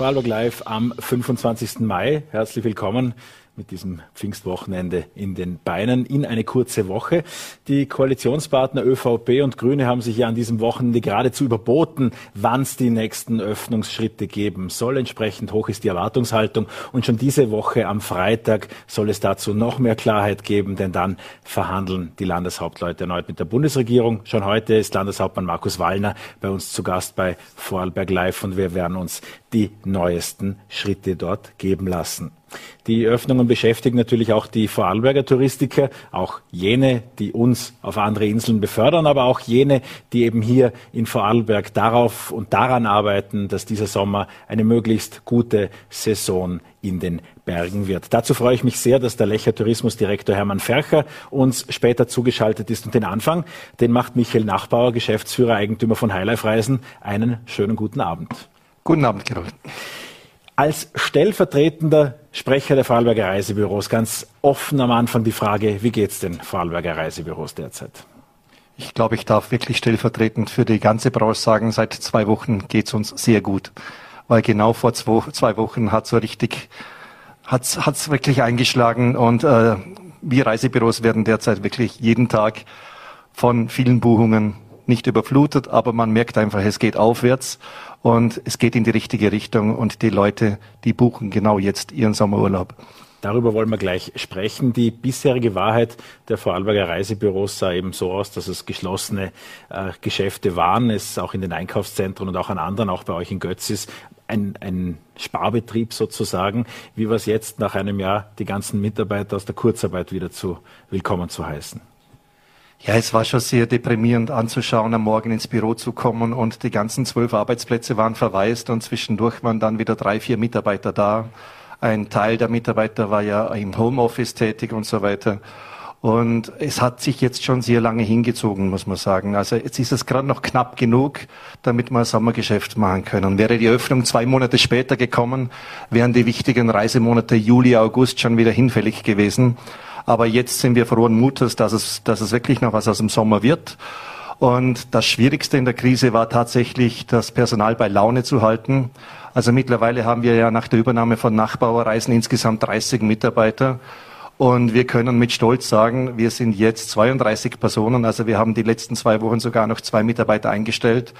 Vorarlberg Live am 25. Mai. Herzlich willkommen mit diesem Pfingstwochenende in den Beinen in eine kurze Woche. Die Koalitionspartner ÖVP und Grüne haben sich ja an diesem Wochenende geradezu überboten, wann es die nächsten Öffnungsschritte geben soll. Entsprechend hoch ist die Erwartungshaltung. Und schon diese Woche am Freitag soll es dazu noch mehr Klarheit geben, denn dann verhandeln die Landeshauptleute erneut mit der Bundesregierung. Schon heute ist Landeshauptmann Markus Wallner bei uns zu Gast bei Vorarlberg Live und wir werden uns die neuesten Schritte dort geben lassen. Die Öffnungen beschäftigen natürlich auch die Vorarlberger Touristiker, auch jene, die uns auf andere Inseln befördern, aber auch jene, die eben hier in Vorarlberg darauf und daran arbeiten, dass dieser Sommer eine möglichst gute Saison in den Bergen wird. Dazu freue ich mich sehr, dass der Lecher Tourismusdirektor Hermann Fercher uns später zugeschaltet ist. Und den Anfang, den macht Michael Nachbauer, Geschäftsführer, Eigentümer von Highlife Reisen. Einen schönen guten Abend. Guten Abend, Carol. Als stellvertretender Sprecher der Vorarlberger Reisebüros ganz offen am Anfang die Frage, wie geht es den Vorarlberger Reisebüros derzeit? Ich glaube, ich darf wirklich stellvertretend für die ganze Branche sagen, seit zwei Wochen geht es uns sehr gut. Weil genau vor zwei, Wochen hat so richtig, hat es wirklich eingeschlagen und äh, wir Reisebüros werden derzeit wirklich jeden Tag von vielen Buchungen nicht überflutet, aber man merkt einfach, es geht aufwärts und es geht in die richtige Richtung und die Leute, die buchen genau jetzt ihren Sommerurlaub. Darüber wollen wir gleich sprechen. Die bisherige Wahrheit der Vorarlberger Reisebüros sah eben so aus, dass es geschlossene äh, Geschäfte waren. Es auch in den Einkaufszentren und auch an anderen, auch bei euch in Götzis, ein, ein Sparbetrieb sozusagen. Wie war es jetzt nach einem Jahr, die ganzen Mitarbeiter aus der Kurzarbeit wieder zu willkommen zu heißen? Ja, es war schon sehr deprimierend anzuschauen, am Morgen ins Büro zu kommen und die ganzen zwölf Arbeitsplätze waren verwaist und zwischendurch waren dann wieder drei, vier Mitarbeiter da. Ein Teil der Mitarbeiter war ja im Homeoffice tätig und so weiter. Und es hat sich jetzt schon sehr lange hingezogen, muss man sagen. Also jetzt ist es gerade noch knapp genug, damit wir ein Sommergeschäft machen können. Wäre die Öffnung zwei Monate später gekommen, wären die wichtigen Reisemonate Juli, August schon wieder hinfällig gewesen. Aber jetzt sind wir frohen Mutes, dass es, dass es wirklich noch was aus dem Sommer wird. Und das Schwierigste in der Krise war tatsächlich, das Personal bei Laune zu halten. Also mittlerweile haben wir ja nach der Übernahme von Nachbauerreisen insgesamt 30 Mitarbeiter. Und wir können mit Stolz sagen, wir sind jetzt 32 Personen. Also wir haben die letzten zwei Wochen sogar noch zwei Mitarbeiter eingestellt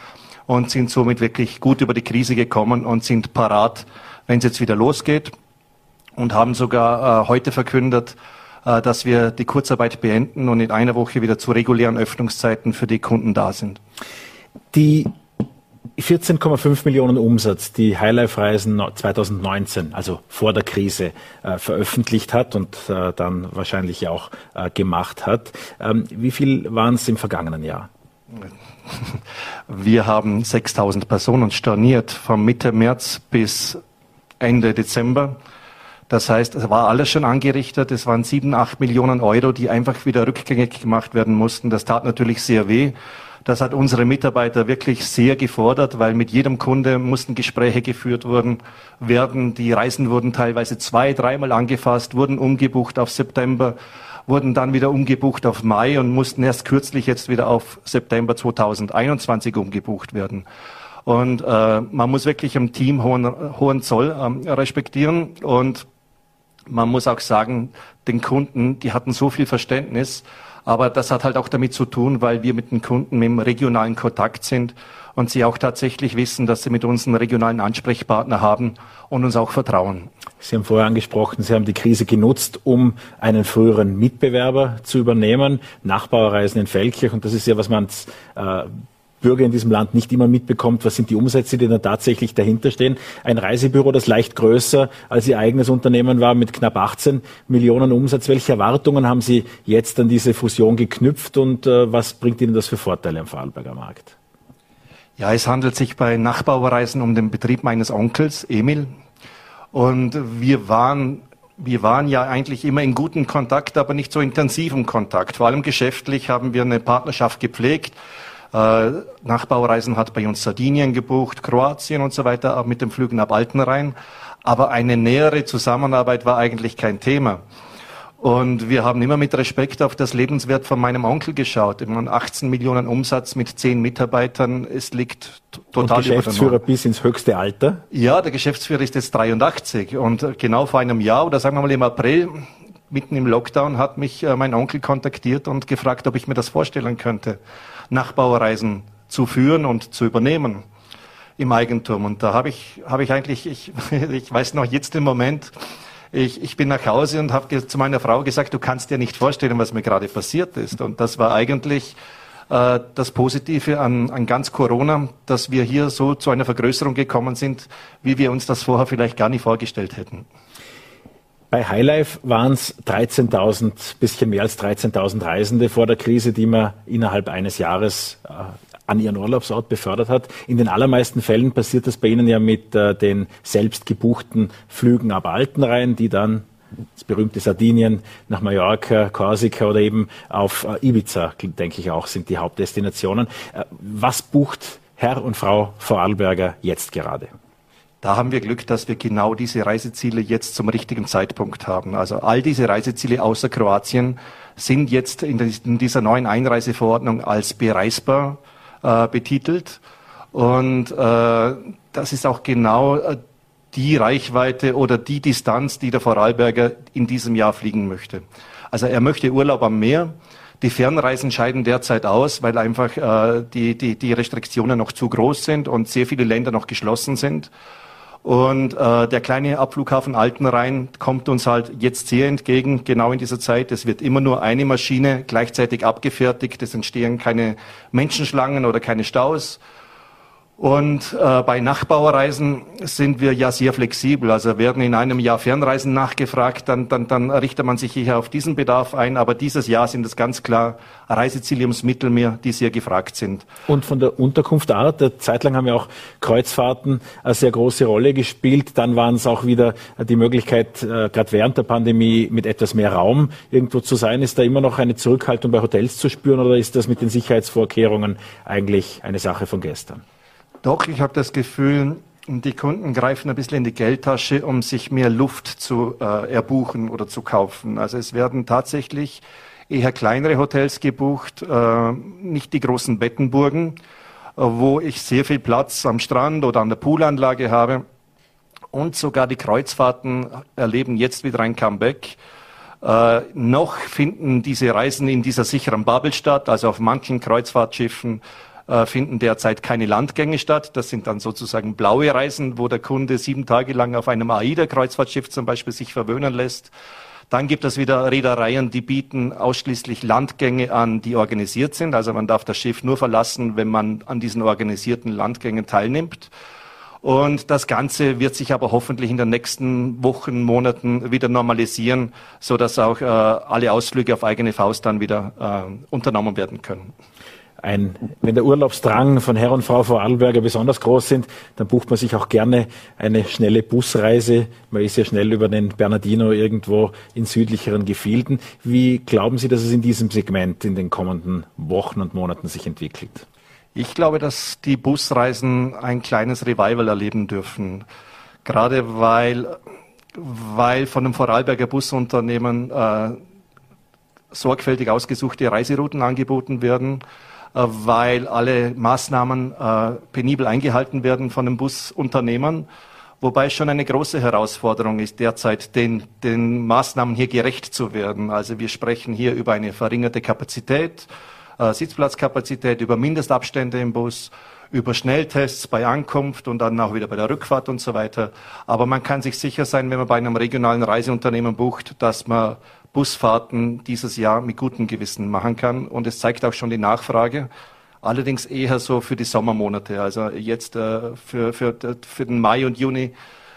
und sind somit wirklich gut über die Krise gekommen und sind parat, wenn es jetzt wieder losgeht. Und haben sogar äh, heute verkündet, dass wir die Kurzarbeit beenden und in einer Woche wieder zu regulären Öffnungszeiten für die Kunden da sind. Die 14,5 Millionen Umsatz, die Highlife Reisen 2019, also vor der Krise, äh, veröffentlicht hat und äh, dann wahrscheinlich auch äh, gemacht hat. Ähm, wie viel waren es im vergangenen Jahr? Wir haben 6000 Personen storniert von Mitte März bis Ende Dezember. Das heißt, es war alles schon angerichtet. Es waren sieben, acht Millionen Euro, die einfach wieder rückgängig gemacht werden mussten. Das tat natürlich sehr weh. Das hat unsere Mitarbeiter wirklich sehr gefordert, weil mit jedem Kunde mussten Gespräche geführt worden, werden. Die Reisen wurden teilweise zwei, dreimal angefasst, wurden umgebucht auf September, wurden dann wieder umgebucht auf Mai und mussten erst kürzlich jetzt wieder auf September 2021 umgebucht werden. Und äh, man muss wirklich im Team hohen, hohen Zoll äh, respektieren und man muss auch sagen, den Kunden, die hatten so viel Verständnis, aber das hat halt auch damit zu tun, weil wir mit den Kunden dem regionalen Kontakt sind und sie auch tatsächlich wissen, dass sie mit uns einen regionalen Ansprechpartner haben und uns auch vertrauen. Sie haben vorher angesprochen, Sie haben die Krise genutzt, um einen früheren Mitbewerber zu übernehmen, Nachbarreisen in Feldkirch. Und das ist ja, was man äh, Bürger in diesem Land nicht immer mitbekommt, was sind die Umsätze, die da tatsächlich dahinter stehen. Ein Reisebüro, das leicht größer als Ihr eigenes Unternehmen war, mit knapp 18 Millionen Umsatz. Welche Erwartungen haben Sie jetzt an diese Fusion geknüpft und äh, was bringt Ihnen das für Vorteile am Vorarlberger Markt? Ja, es handelt sich bei Nachbaureisen um den Betrieb meines Onkels, Emil. Und wir waren wir waren ja eigentlich immer in guten Kontakt, aber nicht so intensivem Kontakt. Vor allem geschäftlich haben wir eine Partnerschaft gepflegt Nachbaureisen hat bei uns Sardinien gebucht, Kroatien und so weiter, mit dem Flügen ab Altenrhein. Aber eine nähere Zusammenarbeit war eigentlich kein Thema. Und wir haben immer mit Respekt auf das Lebenswert von meinem Onkel geschaut. Ich meine, 18 Millionen Umsatz mit 10 Mitarbeitern, es liegt total und Geschäftsführer bis ins höchste Alter? Ja, der Geschäftsführer ist jetzt 83 und genau vor einem Jahr oder sagen wir mal im April, mitten im Lockdown, hat mich äh, mein Onkel kontaktiert und gefragt, ob ich mir das vorstellen könnte, Nachbaureisen zu führen und zu übernehmen im Eigentum. Und da habe ich, habe ich eigentlich, ich, ich weiß noch jetzt den Moment, ich, ich bin nach Hause und habe zu meiner Frau gesagt, du kannst dir nicht vorstellen, was mir gerade passiert ist. Und das war eigentlich äh, das Positive an, an ganz Corona, dass wir hier so zu einer Vergrößerung gekommen sind, wie wir uns das vorher vielleicht gar nicht vorgestellt hätten. Bei Highlife waren es 13.000, bisschen mehr als 13.000 Reisende vor der Krise, die man innerhalb eines Jahres äh, an ihren Urlaubsort befördert hat. In den allermeisten Fällen passiert das bei Ihnen ja mit äh, den selbst gebuchten Flügen ab Altenrhein, die dann das berühmte Sardinien nach Mallorca, Korsika oder eben auf äh, Ibiza, denke ich auch, sind die Hauptdestinationen. Äh, was bucht Herr und Frau Vorarlberger jetzt gerade? Da haben wir Glück, dass wir genau diese Reiseziele jetzt zum richtigen Zeitpunkt haben. Also all diese Reiseziele außer Kroatien sind jetzt in dieser neuen Einreiseverordnung als bereisbar äh, betitelt. Und äh, das ist auch genau äh, die Reichweite oder die Distanz, die der Vorarlberger in diesem Jahr fliegen möchte. Also er möchte Urlaub am Meer. Die Fernreisen scheiden derzeit aus, weil einfach äh, die, die, die Restriktionen noch zu groß sind und sehr viele Länder noch geschlossen sind. Und äh, der kleine Abflughafen Altenrhein kommt uns halt jetzt sehr entgegen, genau in dieser Zeit. Es wird immer nur eine Maschine gleichzeitig abgefertigt. Es entstehen keine Menschenschlangen oder keine Staus. Und äh, bei Nachbauerreisen sind wir ja sehr flexibel. Also werden in einem Jahr Fernreisen nachgefragt, dann, dann, dann richtet man sich hier auf diesen Bedarf ein. Aber dieses Jahr sind es ganz klar Reiseziele ums Mittelmeer, die sehr gefragt sind. Und von der Unterkunftart, der Zeitlang haben ja auch Kreuzfahrten eine sehr große Rolle gespielt. Dann waren es auch wieder die Möglichkeit, äh, gerade während der Pandemie mit etwas mehr Raum irgendwo zu sein. Ist da immer noch eine Zurückhaltung bei Hotels zu spüren oder ist das mit den Sicherheitsvorkehrungen eigentlich eine Sache von gestern? Doch, ich habe das Gefühl, die Kunden greifen ein bisschen in die Geldtasche, um sich mehr Luft zu äh, erbuchen oder zu kaufen. Also es werden tatsächlich eher kleinere Hotels gebucht, äh, nicht die großen Bettenburgen, äh, wo ich sehr viel Platz am Strand oder an der Poolanlage habe. Und sogar die Kreuzfahrten erleben jetzt wieder ein Comeback. Äh, noch finden diese Reisen in dieser sicheren Bubble statt, also auf manchen Kreuzfahrtschiffen äh, finden derzeit keine Landgänge statt. Das sind dann sozusagen blaue Reisen, wo der Kunde sieben Tage lang auf einem AIDA-Kreuzfahrtschiff zum Beispiel sich verwöhnen lässt. Dann gibt es wieder Reedereien, die bieten ausschließlich Landgänge an, die organisiert sind. Also man darf das Schiff nur verlassen, wenn man an diesen organisierten Landgängen teilnimmt. Und das Ganze wird sich aber hoffentlich in den nächsten Wochen, Monaten wieder normalisieren, so dass auch äh, alle Ausflüge auf eigene Faust dann wieder äh, unternommen werden können ein, wenn der Urlaubsdrang von Herr und Frau Vorarlberger besonders groß sind, dann bucht man sich auch gerne eine schnelle Busreise. Man ist ja schnell über den Bernardino irgendwo in südlicheren Gefilden. Wie glauben Sie, dass es in diesem Segment in den kommenden Wochen und Monaten sich entwickelt? Ich glaube, dass die Busreisen ein kleines Revival erleben dürfen. Gerade weil, weil von dem Vorarlberger Busunternehmen äh, sorgfältig ausgesuchte Reiserouten angeboten werden weil alle Maßnahmen äh, penibel eingehalten werden von den Busunternehmern. Wobei es schon eine große Herausforderung ist, derzeit den, den Maßnahmen hier gerecht zu werden. Also wir sprechen hier über eine verringerte Kapazität, äh, Sitzplatzkapazität, über Mindestabstände im Bus, über Schnelltests bei Ankunft und dann auch wieder bei der Rückfahrt und so weiter. Aber man kann sich sicher sein, wenn man bei einem regionalen Reiseunternehmen bucht, dass man Busfahrten dieses Jahr mit gutem Gewissen machen kann. Und es zeigt auch schon die Nachfrage. Allerdings eher so für die Sommermonate. Also jetzt äh, für, für, für den Mai und Juni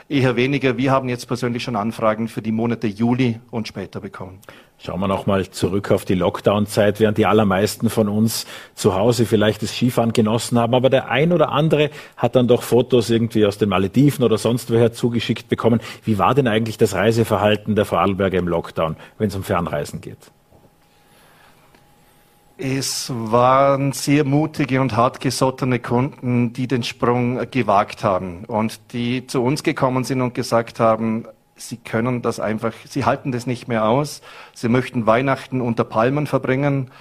eher weniger. Wir haben jetzt persönlich schon Anfragen für die Monate Juli und später bekommen. Schauen wir nochmal zurück auf die Lockdown-Zeit, während die allermeisten von uns zu Hause vielleicht das Skifahren genossen haben. Aber der ein oder andere hat dann doch Fotos irgendwie aus den Malediven oder sonst woher zugeschickt bekommen. Wie war denn eigentlich das Reiseverhalten der Vorarlberger im Lockdown, wenn es um Fernreisen geht? Es waren sehr mutige und hartgesottene Kunden, die den Sprung gewagt haben und die zu uns gekommen sind und gesagt haben, sie können das einfach, sie halten das nicht mehr aus. Sie möchten Weihnachten unter Palmen verbringen.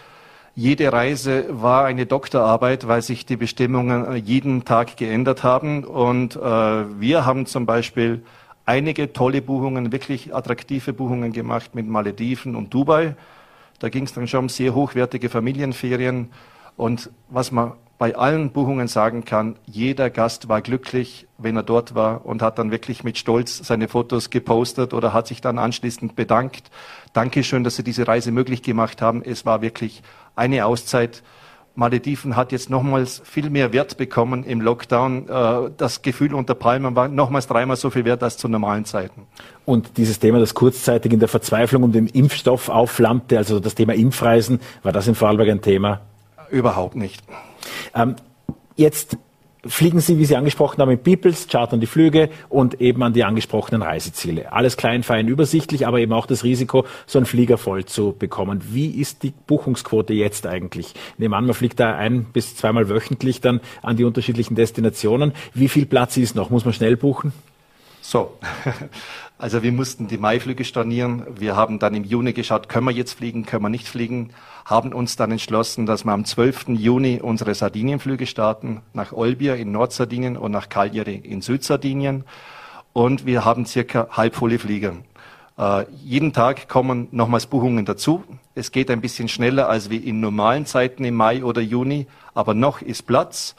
Jede Reise war eine Doktorarbeit, weil sich die Bestimmungen äh, jeden Tag geändert haben. Und äh, wir haben zum Beispiel einige tolle Buchungen, wirklich attraktive Buchungen gemacht mit Malediven und Dubai. Da ging es dann schon um sehr hochwertige Familienferien. Und was man bei allen Buchungen sagen kann, jeder Gast war glücklich, wenn er dort war und hat dann wirklich mit Stolz seine Fotos gepostet oder hat sich dann anschließend bedankt. Dankeschön, dass Sie diese Reise möglich gemacht haben. Es war wirklich eine Auszeit. Malediven hat jetzt nochmals viel mehr Wert bekommen im Lockdown. Äh, das Gefühl unter Palmen war nochmals dreimal so viel wert als zu normalen Zeiten. Und dieses Thema, das kurzzeitig in der Verzweiflung um den Impfstoff aufflammte, also das Thema Impfreisen, war das in Vorarlberg ein Thema? Überhaupt nicht. Ähm, jetzt fliegen Sie, wie Sie angesprochen haben, mit Peoples, chartern die Flüge und eben an die angesprochenen Reiseziele. Alles klein, fein, übersichtlich, aber eben auch das Risiko, so einen Flieger voll zu bekommen. Wie ist die Buchungsquote jetzt eigentlich? Nehmen an, man fliegt da ein bis zweimal wöchentlich dann an die unterschiedlichen Destinationen. Wie viel Platz ist noch? Muss man schnell buchen? So, also wir mussten die Maiflüge stornieren. Wir haben dann im Juni geschaut, können wir jetzt fliegen, können wir nicht fliegen haben uns dann entschlossen, dass wir am 12. Juni unsere Sardinienflüge starten, nach Olbia in Nordsardinien und nach Cagliari in Südsardinien. Und wir haben circa halbvolle Flieger. Äh, jeden Tag kommen nochmals Buchungen dazu. Es geht ein bisschen schneller als wie in normalen Zeiten im Mai oder Juni, aber noch ist Platz.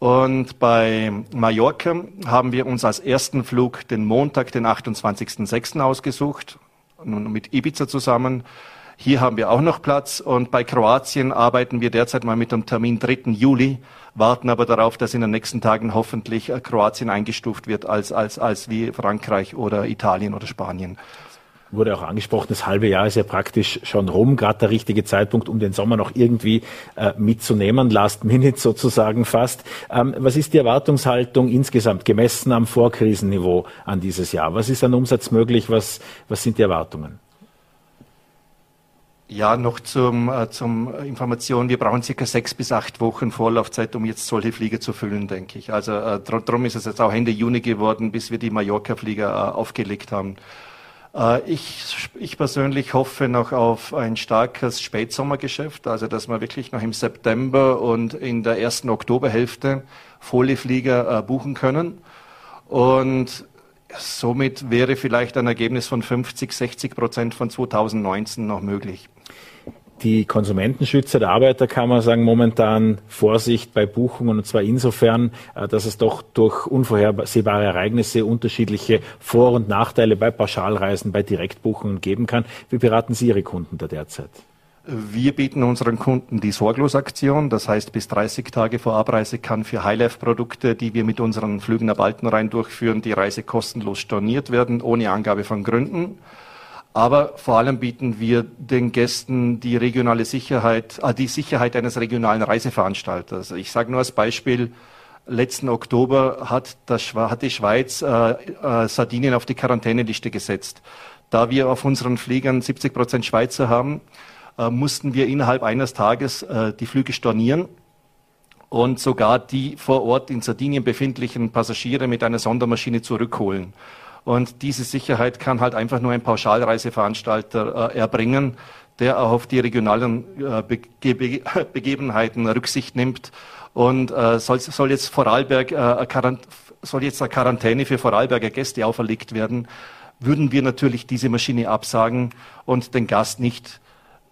Und bei Mallorca haben wir uns als ersten Flug den Montag, den 28.06. ausgesucht, nun mit Ibiza zusammen. Hier haben wir auch noch Platz und bei Kroatien arbeiten wir derzeit mal mit dem Termin 3. Juli, warten aber darauf, dass in den nächsten Tagen hoffentlich äh, Kroatien eingestuft wird als, als, als wie Frankreich oder Italien oder Spanien wurde auch angesprochen, das halbe Jahr ist ja praktisch schon rum, gerade der richtige Zeitpunkt, um den Sommer noch irgendwie äh, mitzunehmen, last minute sozusagen fast. Ähm, was ist die Erwartungshaltung insgesamt gemessen am Vorkrisenniveau an dieses Jahr? Was ist an Umsatz möglich? Was, was sind die Erwartungen? Ja, noch zum, äh, zum Information. Wir brauchen circa sechs bis acht Wochen Vorlaufzeit, um jetzt solche Flieger zu füllen, denke ich. Also äh, darum ist es jetzt auch Ende Juni geworden, bis wir die Mallorca-Flieger äh, aufgelegt haben. Äh, ich, ich persönlich hoffe noch auf ein starkes Spätsommergeschäft, also dass wir wirklich noch im September und in der ersten Oktoberhälfte Folieflieger äh, buchen können. Und somit wäre vielleicht ein Ergebnis von 50, 60 Prozent von 2019 noch möglich. Die Konsumentenschützer der Arbeiterkammer sagen momentan Vorsicht bei Buchungen und zwar insofern, äh, dass es doch durch unvorhersehbare Ereignisse unterschiedliche Vor- und Nachteile bei Pauschalreisen, bei Direktbuchungen geben kann. Wie beraten Sie Ihre Kunden da derzeit? Wir bieten unseren Kunden die Sorglosaktion. Das heißt, bis 30 Tage vor Abreise kann für Highlife-Produkte, die wir mit unseren Flügen nach Baltenrhein durchführen, die Reise kostenlos storniert werden, ohne Angabe von Gründen. Aber vor allem bieten wir den Gästen die regionale Sicherheit, äh, die Sicherheit eines regionalen Reiseveranstalters. Ich sage nur als Beispiel, letzten Oktober hat, das, hat die Schweiz äh, äh, Sardinien auf die Quarantäneliste gesetzt. Da wir auf unseren Fliegern 70 Prozent Schweizer haben, äh, mussten wir innerhalb eines Tages äh, die Flüge stornieren und sogar die vor Ort in Sardinien befindlichen Passagiere mit einer Sondermaschine zurückholen. Und diese Sicherheit kann halt einfach nur ein Pauschalreiseveranstalter äh, erbringen, der auch auf die regionalen äh, Bege Begebenheiten Rücksicht nimmt. Und äh, soll, soll, jetzt Vorarlberg, äh, soll jetzt eine Quarantäne für Vorarlberger Gäste auferlegt werden, würden wir natürlich diese Maschine absagen und den Gast nicht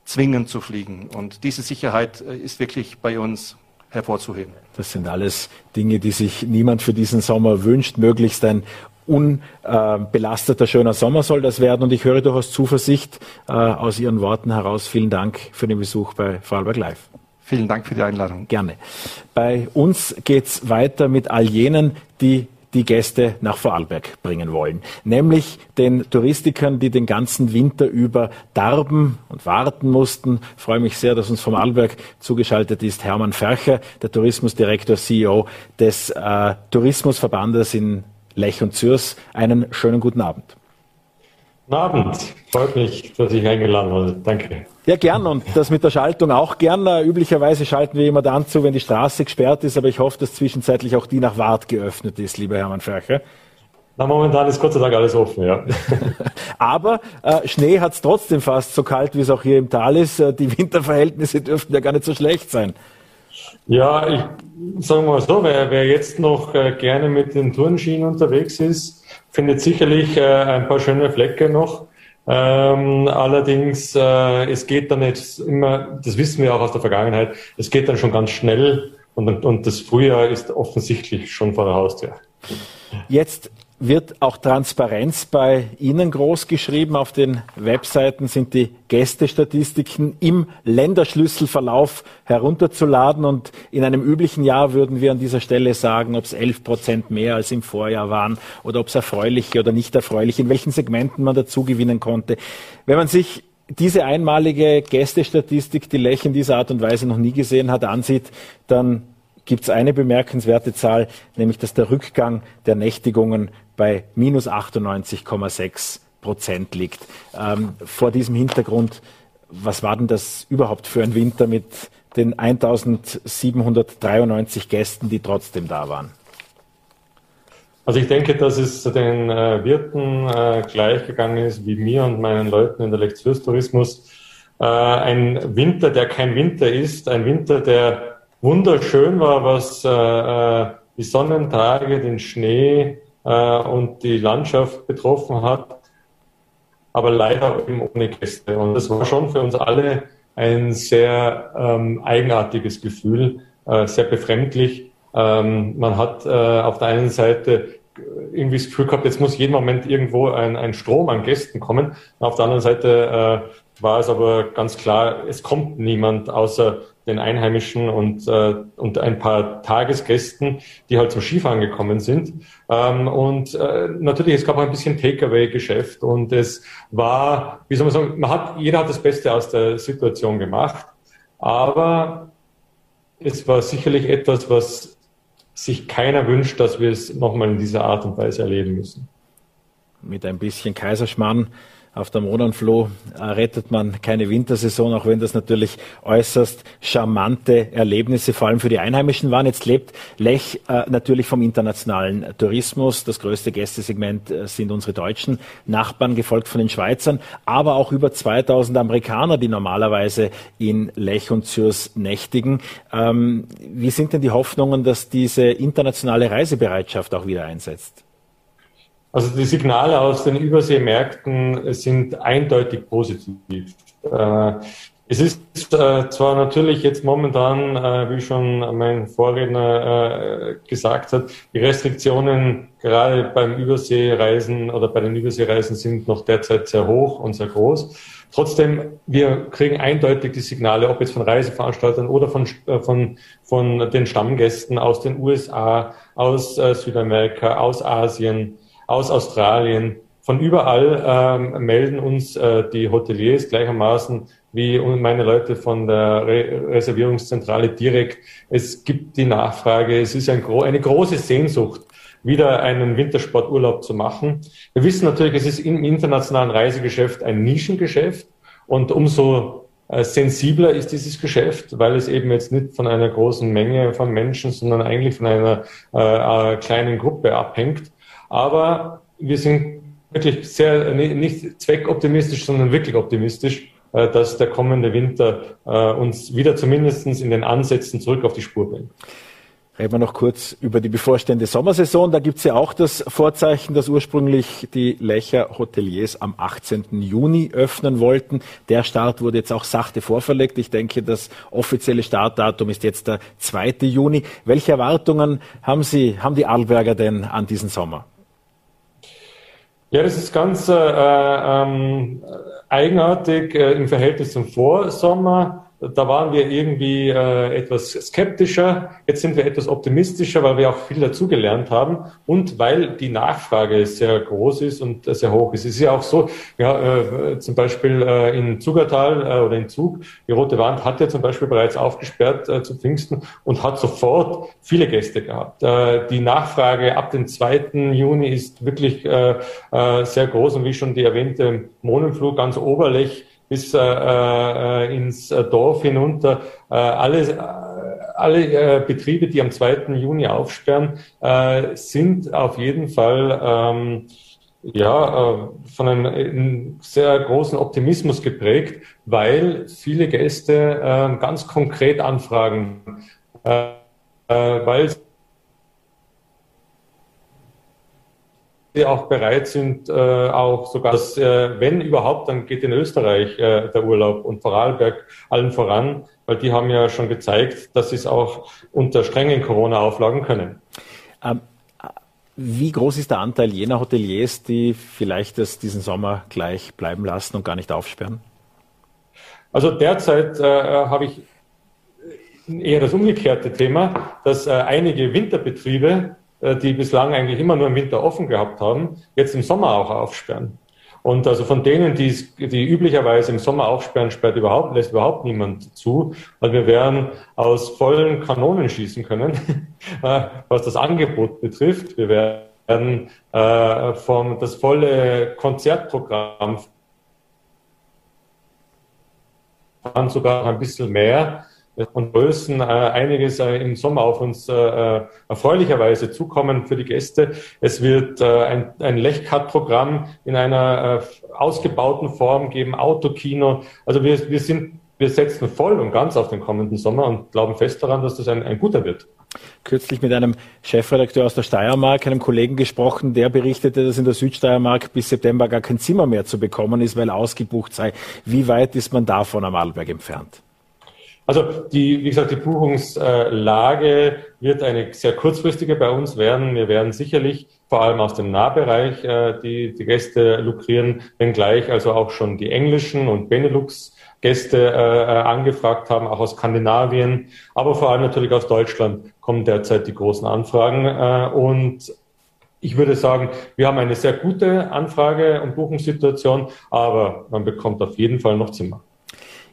zwingen zu fliegen. Und diese Sicherheit äh, ist wirklich bei uns hervorzuheben. Das sind alles Dinge, die sich niemand für diesen Sommer wünscht. Möglichst ein unbelasteter, schöner Sommer soll das werden. Und ich höre durchaus Zuversicht äh, aus Ihren Worten heraus. Vielen Dank für den Besuch bei Vorarlberg Live. Vielen Dank für die Einladung. Gerne. Bei uns geht's weiter mit all jenen, die die Gäste nach Vorarlberg bringen wollen. Nämlich den Touristikern, die den ganzen Winter über darben und warten mussten. Ich freue mich sehr, dass uns vom Arlberg zugeschaltet ist Hermann Fercher, der Tourismusdirektor, CEO des äh, Tourismusverbandes in Lech und Zürs. Einen schönen guten Abend. Guten Abend. Freut mich, dass ich eingeladen wurde. Danke. Ja, gern. Und das mit der Schaltung auch gern. Üblicherweise schalten wir immer dann zu, wenn die Straße gesperrt ist. Aber ich hoffe, dass zwischenzeitlich auch die nach Wart geöffnet ist, lieber Hermann Fercher. Na, momentan ist Gott sei Dank alles offen, ja. Aber äh, Schnee hat es trotzdem fast so kalt, wie es auch hier im Tal ist. Äh, die Winterverhältnisse dürften ja gar nicht so schlecht sein. Ja, ich sage mal so, wer, wer jetzt noch äh, gerne mit den Turnschienen unterwegs ist, findet sicherlich äh, ein paar schöne Flecke noch. Ähm, allerdings, äh, es geht dann jetzt immer, das wissen wir auch aus der Vergangenheit, es geht dann schon ganz schnell und, und das Frühjahr ist offensichtlich schon vor der Haustür. Jetzt wird auch Transparenz bei Ihnen groß geschrieben. Auf den Webseiten sind die Gästestatistiken im Länderschlüsselverlauf herunterzuladen. Und in einem üblichen Jahr würden wir an dieser Stelle sagen, ob es 11 Prozent mehr als im Vorjahr waren oder ob es erfreuliche oder nicht erfreuliche, in welchen Segmenten man dazu gewinnen konnte. Wenn man sich diese einmalige Gästestatistik, die Lech in dieser Art und Weise noch nie gesehen hat, ansieht, dann gibt es eine bemerkenswerte Zahl, nämlich dass der Rückgang der Nächtigungen bei minus 98,6 Prozent liegt. Ähm, vor diesem Hintergrund, was war denn das überhaupt für ein Winter mit den 1793 Gästen, die trotzdem da waren? Also ich denke, dass es den äh, Wirten äh, gleich gegangen ist wie mir und meinen Leuten in der Lechtsfürstourismus. Äh, ein Winter, der kein Winter ist, ein Winter, der wunderschön war, was äh, äh, die Sonnentage, den Schnee äh, und die Landschaft betroffen hat, aber leider eben ohne Gäste. Und das war schon für uns alle ein sehr ähm, eigenartiges Gefühl, äh, sehr befremdlich. Ähm, man hat äh, auf der einen Seite irgendwie das Gefühl gehabt, jetzt muss jeden Moment irgendwo ein, ein Strom an Gästen kommen. Auf der anderen Seite äh, war es aber ganz klar, es kommt niemand außer den Einheimischen und, äh, und ein paar Tagesgästen, die halt zum Skifahren gekommen sind. Ähm, und äh, natürlich, es gab auch ein bisschen Takeaway-Geschäft und es war, wie soll man sagen, man hat, jeder hat das Beste aus der Situation gemacht, aber es war sicherlich etwas, was sich keiner wünscht, dass wir es nochmal in dieser Art und Weise erleben müssen. Mit ein bisschen Kaiserschmarrn auf der Monanfloh äh, rettet man keine Wintersaison, auch wenn das natürlich äußerst charmante Erlebnisse vor allem für die Einheimischen waren. Jetzt lebt Lech äh, natürlich vom internationalen Tourismus. Das größte Gästesegment äh, sind unsere deutschen Nachbarn, gefolgt von den Schweizern, aber auch über 2000 Amerikaner, die normalerweise in Lech und Zürs nächtigen. Ähm, wie sind denn die Hoffnungen, dass diese internationale Reisebereitschaft auch wieder einsetzt? Also die Signale aus den Überseemärkten sind eindeutig positiv. Äh, es ist äh, zwar natürlich jetzt momentan, äh, wie schon mein Vorredner gesagt hat, die Restriktionen gerade beim Überseereisen oder bei den Überseereisen sind noch derzeit sehr hoch und sehr groß. Trotzdem, wir kriegen eindeutig die Signale, ob jetzt von Reiseveranstaltern oder von, von, von den Stammgästen aus den USA, aus Südamerika, aus Asien, aus Australien, von überall ähm, melden uns äh, die Hoteliers gleichermaßen wie meine Leute von der Re Reservierungszentrale direkt. Es gibt die Nachfrage, es ist ein gro eine große Sehnsucht, wieder einen Wintersporturlaub zu machen. Wir wissen natürlich, es ist im internationalen Reisegeschäft ein Nischengeschäft und umso äh, sensibler ist dieses Geschäft, weil es eben jetzt nicht von einer großen Menge von Menschen, sondern eigentlich von einer äh, äh kleinen Gruppe abhängt. Aber wir sind wirklich sehr, nicht zweckoptimistisch, sondern wirklich optimistisch, äh, dass der kommende Winter äh, uns wieder zumindest in den Ansätzen zurück auf die Spur bringt. Reden wir noch kurz über die bevorstehende Sommersaison. Da gibt es ja auch das Vorzeichen, dass ursprünglich die Lecher Hoteliers am 18. Juni öffnen wollten. Der Start wurde jetzt auch sachte vorverlegt. Ich denke, das offizielle Startdatum ist jetzt der 2. Juni. Welche Erwartungen haben Sie, haben die Arlberger denn an diesen Sommer? Ja, das ist ganz äh, ähm, eigenartig äh, im Verhältnis zum Vorsommer. Da waren wir irgendwie äh, etwas skeptischer. Jetzt sind wir etwas optimistischer, weil wir auch viel dazugelernt haben und weil die Nachfrage sehr groß ist und sehr hoch ist. Es ist ja auch so, ja, äh, zum Beispiel äh, in Zugertal äh, oder in Zug, die Rote Wand hat ja zum Beispiel bereits aufgesperrt äh, zu Pfingsten und hat sofort viele Gäste gehabt. Äh, die Nachfrage ab dem 2. Juni ist wirklich äh, äh, sehr groß und wie schon die erwähnte Monenflug ganz Oberlech bis äh, äh, ins äh, Dorf hinunter. Äh, alles, äh, alle äh, Betriebe, die am 2. Juni aufsperren, äh, sind auf jeden Fall ähm, ja, äh, von einem, einem, sehr großen Optimismus geprägt, weil viele Gäste äh, ganz konkret anfragen, äh, äh weil sie auch bereit sind, äh, auch sogar, dass, äh, wenn überhaupt, dann geht in Österreich äh, der Urlaub und Vorarlberg allen voran, weil die haben ja schon gezeigt, dass sie es auch unter strengen Corona-Auflagen können. Ähm, wie groß ist der Anteil jener Hoteliers, die vielleicht das diesen Sommer gleich bleiben lassen und gar nicht aufsperren? Also derzeit äh, habe ich eher das umgekehrte Thema, dass äh, einige Winterbetriebe die bislang eigentlich immer nur im Winter offen gehabt haben, jetzt im Sommer auch aufsperren. Und also von denen, die, die üblicherweise im Sommer aufsperren, sperrt überhaupt, lässt überhaupt niemand zu, weil wir werden aus vollen Kanonen schießen können, äh, was das Angebot betrifft. Wir werden äh, vom, das volle Konzertprogramm sogar ein bisschen mehr und Größen äh, einiges äh, im Sommer auf uns äh, äh, erfreulicherweise zukommen für die Gäste. Es wird äh, ein, ein Lechcut-Programm in einer äh, ausgebauten Form geben, Autokino. Also wir, wir sind wir setzen voll und ganz auf den kommenden Sommer und glauben fest daran, dass das ein, ein guter wird. Kürzlich mit einem Chefredakteur aus der Steiermark, einem Kollegen gesprochen, der berichtete, dass in der Südsteiermark bis September gar kein Zimmer mehr zu bekommen ist, weil ausgebucht sei. Wie weit ist man davon am Arlberg entfernt? Also die, wie gesagt, die Buchungslage wird eine sehr kurzfristige bei uns werden. Wir werden sicherlich vor allem aus dem Nahbereich äh, die, die Gäste lukrieren, wenngleich also auch schon die englischen und Benelux Gäste äh, äh, angefragt haben, auch aus Skandinavien, aber vor allem natürlich aus Deutschland kommen derzeit die großen Anfragen. Und ich würde sagen, wir haben eine sehr gute Anfrage- und Buchungssituation, aber man bekommt auf jeden Fall noch Zimmer.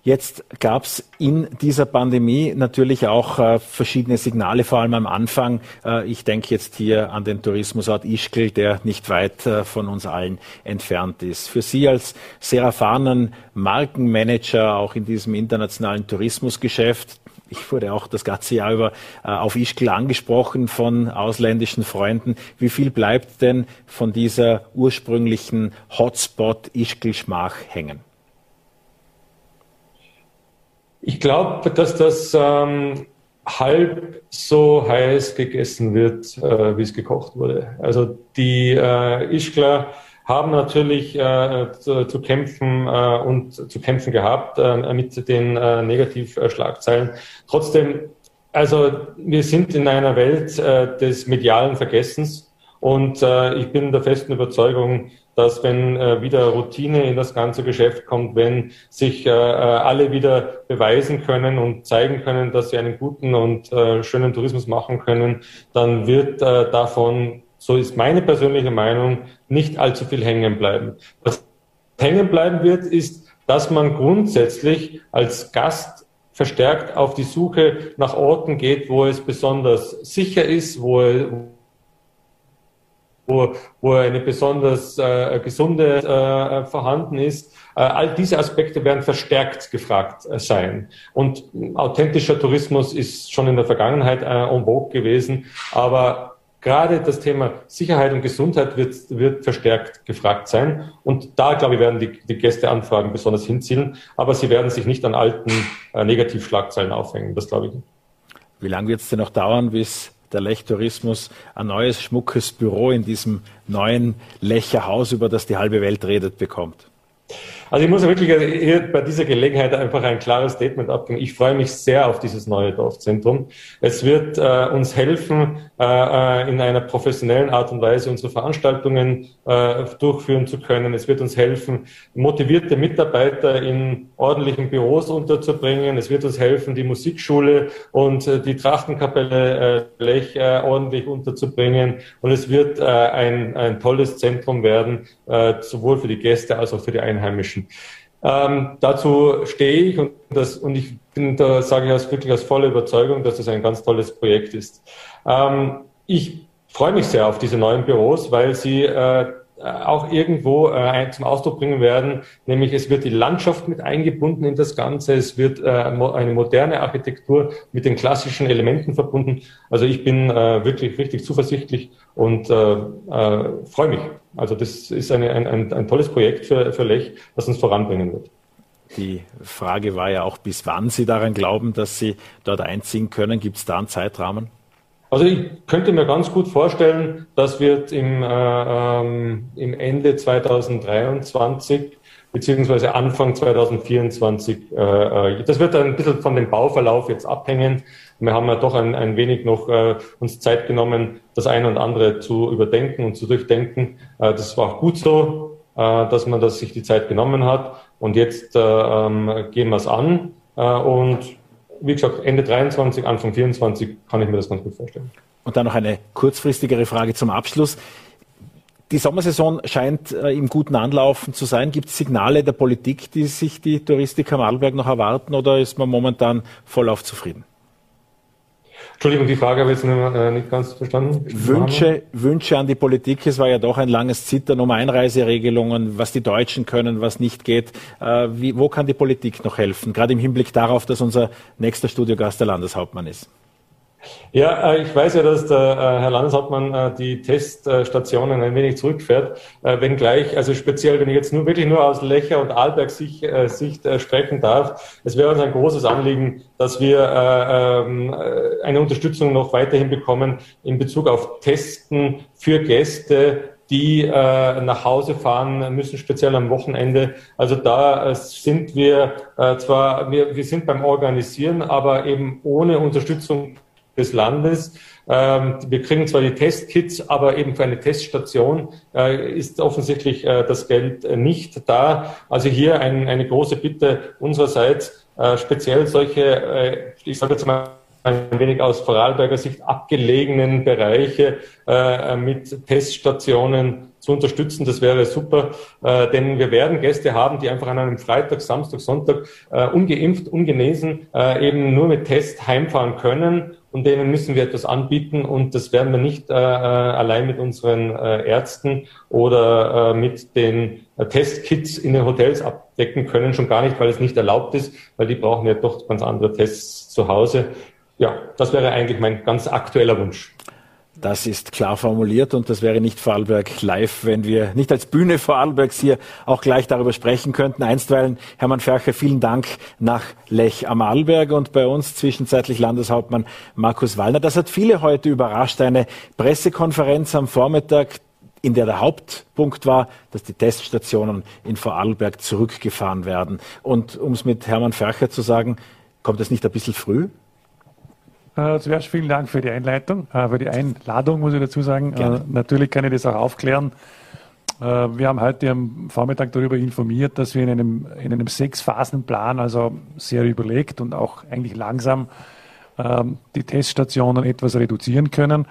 Jetzt gab es in dieser Pandemie natürlich auch äh, verschiedene Signale, vor allem am Anfang. Äh, ich denke jetzt hier an den Tourismusort Ischgl, der nicht weit äh, von uns allen entfernt ist. Für Sie als sehr erfahrenen Markenmanager auch in diesem internationalen Tourismusgeschäft, ich wurde auch das ganze Jahr über äh, auf Ischgl angesprochen von ausländischen Freunden. Wie viel bleibt denn von dieser ursprünglichen Hotspot Ischgl-Schmach hängen? Ich glaube, dass das ähm, halb so heiß gegessen wird, äh, wie es gekocht wurde. Also die äh, Ischgler haben natürlich äh, zu, zu kämpfen äh, und zu kämpfen gehabt äh, mit den äh, Negativschlagzeilen. Trotzdem, also wir sind in einer Welt äh, des medialen Vergessens und äh, ich bin der festen Überzeugung, dass wenn äh, wieder Routine in das ganze Geschäft kommt, wenn sich äh, äh, alle wieder beweisen können und zeigen können, dass sie einen guten und äh, schönen Tourismus machen können, dann wird äh, davon, so ist meine persönliche Meinung, nicht allzu viel hängen bleiben. Was hängen bleiben wird, ist, dass man grundsätzlich als Gast verstärkt auf die Suche nach Orten geht, wo es besonders sicher ist, wo, wo, wo eine besonders äh, gesunde äh, vorhanden ist. Äh, all diese Aspekte werden verstärkt gefragt äh, sein. Und authentischer Tourismus ist schon in der Vergangenheit äh, en vogue gewesen, aber gerade das Thema Sicherheit und Gesundheit wird, wird verstärkt gefragt sein. Und da, glaube ich, werden die, die Gästeanfragen besonders hinzielen. Aber sie werden sich nicht an alten äh, Negativschlagzeilen aufhängen. Das glaube ich. Wie lange wird es denn noch dauern, bis der Lechtourismus ein neues, schmuckes Büro in diesem neuen Lecherhaus, über das die halbe Welt redet, bekommt? Also ich muss wirklich hier bei dieser Gelegenheit einfach ein klares Statement abgeben. Ich freue mich sehr auf dieses neue Dorfzentrum. Es wird äh, uns helfen, äh, äh, in einer professionellen Art und Weise unsere Veranstaltungen äh, durchführen zu können. Es wird uns helfen, motivierte Mitarbeiter in ordentlichen Büros unterzubringen. Es wird uns helfen, die Musikschule und äh, die Trachtenkapelle äh, Lech ordentlich unterzubringen. Und es wird ein, ein tolles Zentrum werden, sowohl für die Gäste als auch für die Einheimischen. Ähm, dazu stehe ich und, das, und ich bin da, sage ich aus, wirklich aus voller Überzeugung, dass das ein ganz tolles Projekt ist. Ähm, ich freue mich sehr auf diese neuen Büros, weil sie äh, auch irgendwo äh, zum Ausdruck bringen werden, nämlich es wird die Landschaft mit eingebunden in das Ganze, es wird äh, eine moderne Architektur mit den klassischen Elementen verbunden. Also ich bin äh, wirklich richtig zuversichtlich und äh, äh, freue mich. Also das ist eine, ein, ein, ein tolles Projekt für, für Lech, das uns voranbringen wird. Die Frage war ja auch, bis wann Sie daran glauben, dass Sie dort einziehen können. Gibt es da einen Zeitrahmen? Also ich könnte mir ganz gut vorstellen, dass wir im, äh, ähm, im Ende 2023 beziehungsweise Anfang 2024, äh, äh, das wird ein bisschen von dem Bauverlauf jetzt abhängen. Wir haben ja doch ein, ein wenig noch äh, uns Zeit genommen, das eine und andere zu überdenken und zu durchdenken. Das war auch gut so, dass man das sich die Zeit genommen hat. Und jetzt äh, ähm, gehen wir es an. Und wie gesagt, Ende 23, Anfang 24 kann ich mir das ganz gut vorstellen. Und dann noch eine kurzfristigere Frage zum Abschluss. Die Sommersaison scheint äh, im guten Anlaufen zu sein. Gibt es Signale der Politik, die sich die Touristiker Marlberg noch erwarten oder ist man momentan vollauf zufrieden? Entschuldigung, die Frage habe ich jetzt nicht, äh, nicht ganz verstanden. Wünsche, Wünsche an die Politik. Es war ja doch ein langes Zittern um Einreiseregelungen, was die Deutschen können, was nicht geht. Äh, wie, wo kann die Politik noch helfen? Gerade im Hinblick darauf, dass unser nächster Studiogast der Landeshauptmann ist. Ja, äh, ich weiß ja, dass der äh, Herr Landeshauptmann äh, die Teststationen ein wenig zurückfährt, wenngleich, also speziell, wenn ich jetzt nur wirklich nur aus Lecher und Arlberg Sicht, sprechen darf, es wäre uns ein großes Anliegen, dass wir ähm, eine Unterstützung noch weiterhin bekommen in Bezug auf Testen für Gäste, die nach Hause fahren müssen, speziell am Wochenende. Also da sind wir zwar, wir sind beim Organisieren, aber eben ohne Unterstützung des Landes. Ähm, wir kriegen zwar die Testkits, aber eben für eine Teststation äh, ist offensichtlich äh, das Geld nicht da. Also hier ein, eine große Bitte unsererseits, äh, speziell solche, äh, ich sage jetzt mal, ein wenig aus Vorarlberger Sicht abgelegenen Bereiche äh, mit Teststationen zu unterstützen. Das wäre super, äh, denn wir werden Gäste haben, die einfach an einem Freitag, Samstag, Sonntag äh, ungeimpft, ungenesen äh, eben nur mit Test heimfahren können und denen müssen wir etwas anbieten und das werden wir nicht äh, äh, allein mit unseren äh, Ärzten oder äh, mit den äh, Testkits in den Hotels abdecken können, schon gar nicht, weil es nicht erlaubt ist, weil die brauchen ja doch ganz andere Tests zu Hause. Ja, das wäre eigentlich mein ganz aktueller Wunsch. Das ist klar formuliert und das wäre nicht Vorarlberg live, wenn wir nicht als Bühne Vorarlbergs hier auch gleich darüber sprechen könnten. Einstweilen, Hermann Fercher, vielen Dank nach Lech am Arlberg und bei uns zwischenzeitlich Landeshauptmann Markus Wallner. Das hat viele heute überrascht. Eine Pressekonferenz am Vormittag, in der der Hauptpunkt war, dass die Teststationen in Vorarlberg zurückgefahren werden. Und um es mit Hermann Fercher zu sagen, kommt es nicht ein bisschen früh? Äh, zuerst vielen Dank für die Einleitung, äh, für die Einladung, muss ich dazu sagen. Äh, natürlich kann ich das auch aufklären. Äh, wir haben heute am Vormittag darüber informiert, dass wir in einem, in einem Sechs-Phasen-Plan, also sehr überlegt und auch eigentlich langsam, ähm, die Teststationen etwas reduzieren können.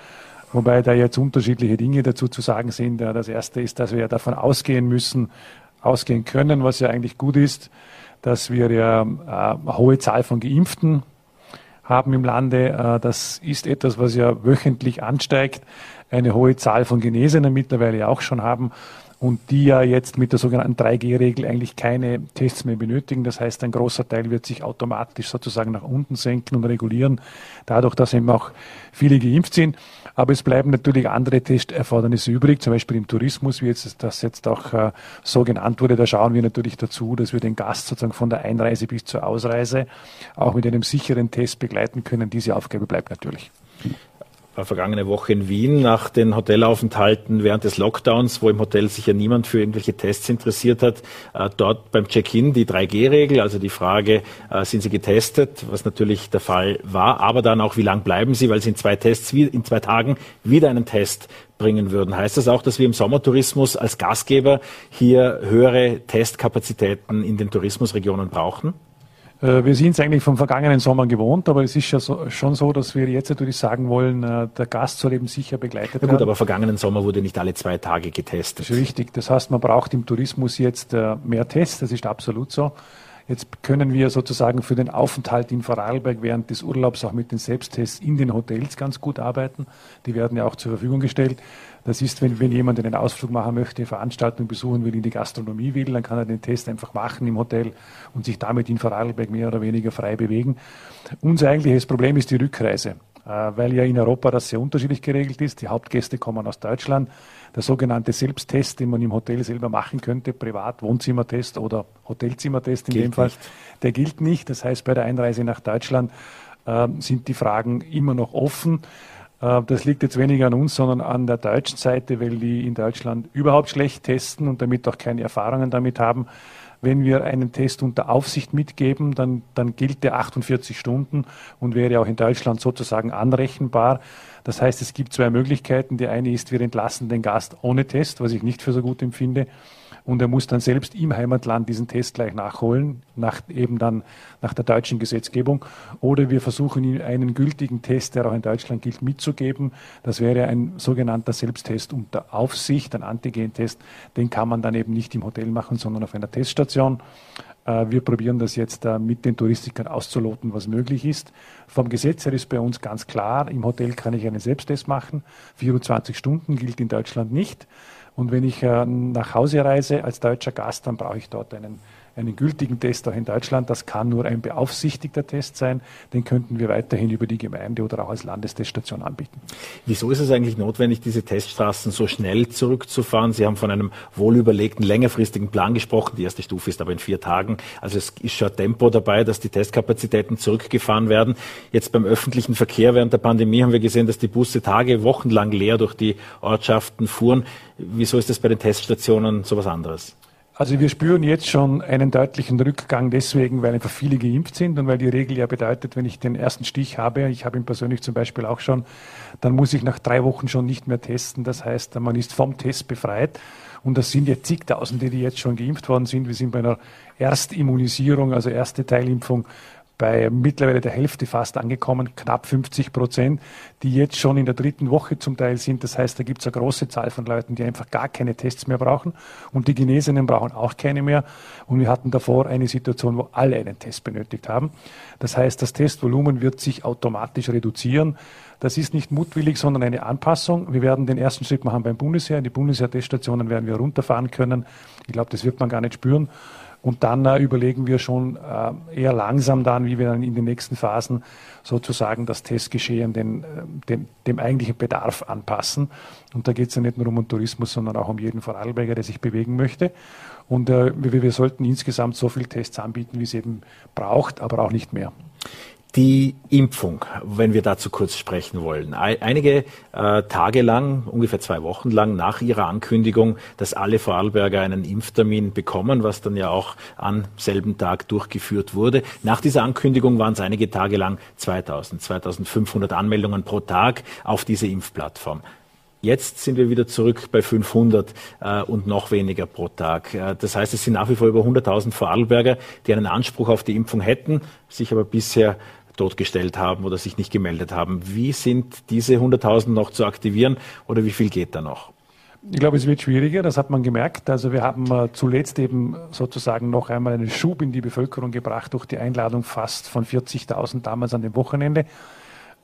Wobei da jetzt unterschiedliche Dinge dazu zu sagen sind. Das erste ist, dass wir ja davon ausgehen müssen, ausgehen können, was ja eigentlich gut ist, dass wir ja eine hohe Zahl von Geimpften haben im Lande. Äh, das ist etwas, was ja wöchentlich ansteigt. Eine hohe Zahl von Genesenen mittlerweile auch schon haben und die ja jetzt mit der sogenannten 3G-Regel eigentlich keine Tests mehr benötigen. Das heißt, ein großer Teil wird sich automatisch sozusagen nach unten senken und regulieren, dadurch, dass eben auch viele geimpft sind. Aber es bleiben natürlich andere Testerfordernisse übrig, zum Beispiel im Tourismus, wie jetzt das jetzt auch äh, so genannt wurde. Da schauen wir natürlich dazu, dass wir den Gast sozusagen von der Einreise bis zur Ausreise auch mit einem sicheren Test begleiten können. Diese Aufgabe bleibt natürlich war vergangene Woche in Wien nach den Hotelaufenthalten während des Lockdowns, wo im Hotel sich ja niemand für irgendwelche Tests interessiert hat. Äh, dort beim Check-in die 3G-Regel, also die Frage, äh, sind Sie getestet, was natürlich der Fall war, aber dann auch, wie lang bleiben Sie, weil Sie in zwei Tests, in zwei Tagen wieder einen Test bringen würden. Heißt das auch, dass wir im Sommertourismus als Gastgeber hier höhere Testkapazitäten in den Tourismusregionen brauchen? Äh, wir sind es eigentlich vom vergangenen Sommer gewohnt, aber es ist ja so, schon so, dass wir jetzt natürlich sagen wollen, äh, der Gast soll eben sicher begleitet werden. Ja gut, aber vergangenen Sommer wurde nicht alle zwei Tage getestet. Das ist richtig. Das heißt, man braucht im Tourismus jetzt äh, mehr Tests, das ist absolut so. Jetzt können wir sozusagen für den Aufenthalt in Vorarlberg während des Urlaubs auch mit den Selbsttests in den Hotels ganz gut arbeiten. Die werden ja auch zur Verfügung gestellt. Das ist, wenn, wenn jemand einen Ausflug machen möchte, eine Veranstaltung besuchen will, in die Gastronomie will, dann kann er den Test einfach machen im Hotel und sich damit in Vorarlberg mehr oder weniger frei bewegen. Unser eigentliches Problem ist die Rückreise, weil ja in Europa das sehr unterschiedlich geregelt ist. Die Hauptgäste kommen aus Deutschland. Der sogenannte Selbsttest, den man im Hotel selber machen könnte, Privat, Wohnzimmertest oder Hotelzimmertest in gilt dem Fall, nicht. der gilt nicht. Das heißt, bei der Einreise nach Deutschland äh, sind die Fragen immer noch offen. Äh, das liegt jetzt weniger an uns, sondern an der deutschen Seite, weil die in Deutschland überhaupt schlecht testen und damit auch keine Erfahrungen damit haben. Wenn wir einen Test unter Aufsicht mitgeben, dann, dann gilt der 48 Stunden und wäre auch in Deutschland sozusagen anrechenbar. Das heißt, es gibt zwei Möglichkeiten. Die eine ist, wir entlassen den Gast ohne Test, was ich nicht für so gut empfinde und er muss dann selbst im Heimatland diesen Test gleich nachholen, nach, eben dann nach der deutschen Gesetzgebung. Oder wir versuchen ihm einen gültigen Test, der auch in Deutschland gilt, mitzugeben. Das wäre ein sogenannter Selbsttest unter Aufsicht, ein Antigentest. Den kann man dann eben nicht im Hotel machen, sondern auf einer Teststation. Äh, wir probieren das jetzt äh, mit den Touristikern auszuloten, was möglich ist. Vom Gesetz her ist bei uns ganz klar, im Hotel kann ich einen Selbsttest machen. 24 Stunden gilt in Deutschland nicht. Und wenn ich äh, nach Hause reise als deutscher Gast, dann brauche ich dort einen einen gültigen Test auch in Deutschland. Das kann nur ein beaufsichtigter Test sein. Den könnten wir weiterhin über die Gemeinde oder auch als Landesteststation anbieten. Wieso ist es eigentlich notwendig, diese Teststraßen so schnell zurückzufahren? Sie haben von einem wohlüberlegten, längerfristigen Plan gesprochen. Die erste Stufe ist aber in vier Tagen. Also es ist schon Tempo dabei, dass die Testkapazitäten zurückgefahren werden. Jetzt beim öffentlichen Verkehr während der Pandemie haben wir gesehen, dass die Busse Tage, Wochenlang leer durch die Ortschaften fuhren. Wieso ist das bei den Teststationen so was anderes? Also wir spüren jetzt schon einen deutlichen Rückgang deswegen, weil einfach viele geimpft sind und weil die Regel ja bedeutet, wenn ich den ersten Stich habe, ich habe ihn persönlich zum Beispiel auch schon, dann muss ich nach drei Wochen schon nicht mehr testen. Das heißt, man ist vom Test befreit. Und das sind jetzt zigtausende, die jetzt schon geimpft worden sind. Wir sind bei einer Erstimmunisierung, also erste Teilimpfung bei mittlerweile der Hälfte fast angekommen, knapp 50 Prozent, die jetzt schon in der dritten Woche zum Teil sind. Das heißt, da gibt es eine große Zahl von Leuten, die einfach gar keine Tests mehr brauchen und die Genesenen brauchen auch keine mehr. Und wir hatten davor eine Situation, wo alle einen Test benötigt haben. Das heißt, das Testvolumen wird sich automatisch reduzieren. Das ist nicht mutwillig, sondern eine Anpassung. Wir werden den ersten Schritt machen beim Bundesheer. Die Bundesheer-Teststationen werden wir runterfahren können. Ich glaube, das wird man gar nicht spüren. Und dann äh, überlegen wir schon äh, eher langsam dann, wie wir dann in den nächsten Phasen sozusagen das Testgeschehen den, äh, den, dem eigentlichen Bedarf anpassen. Und da geht es ja nicht nur um den Tourismus, sondern auch um jeden Vorarlberger, der sich bewegen möchte. Und äh, wir, wir sollten insgesamt so viele Tests anbieten, wie es eben braucht, aber auch nicht mehr. Die Impfung, wenn wir dazu kurz sprechen wollen. Einige äh, Tage lang, ungefähr zwei Wochen lang nach ihrer Ankündigung, dass alle Vorarlberger einen Impftermin bekommen, was dann ja auch am selben Tag durchgeführt wurde. Nach dieser Ankündigung waren es einige Tage lang 2000, 2500 Anmeldungen pro Tag auf diese Impfplattform. Jetzt sind wir wieder zurück bei 500 äh, und noch weniger pro Tag. Äh, das heißt, es sind nach wie vor über 100.000 Vorarlberger, die einen Anspruch auf die Impfung hätten, sich aber bisher totgestellt haben oder sich nicht gemeldet haben. Wie sind diese 100.000 noch zu aktivieren oder wie viel geht da noch? Ich glaube, es wird schwieriger, das hat man gemerkt. Also wir haben äh, zuletzt eben sozusagen noch einmal einen Schub in die Bevölkerung gebracht durch die Einladung fast von 40.000 damals an dem Wochenende.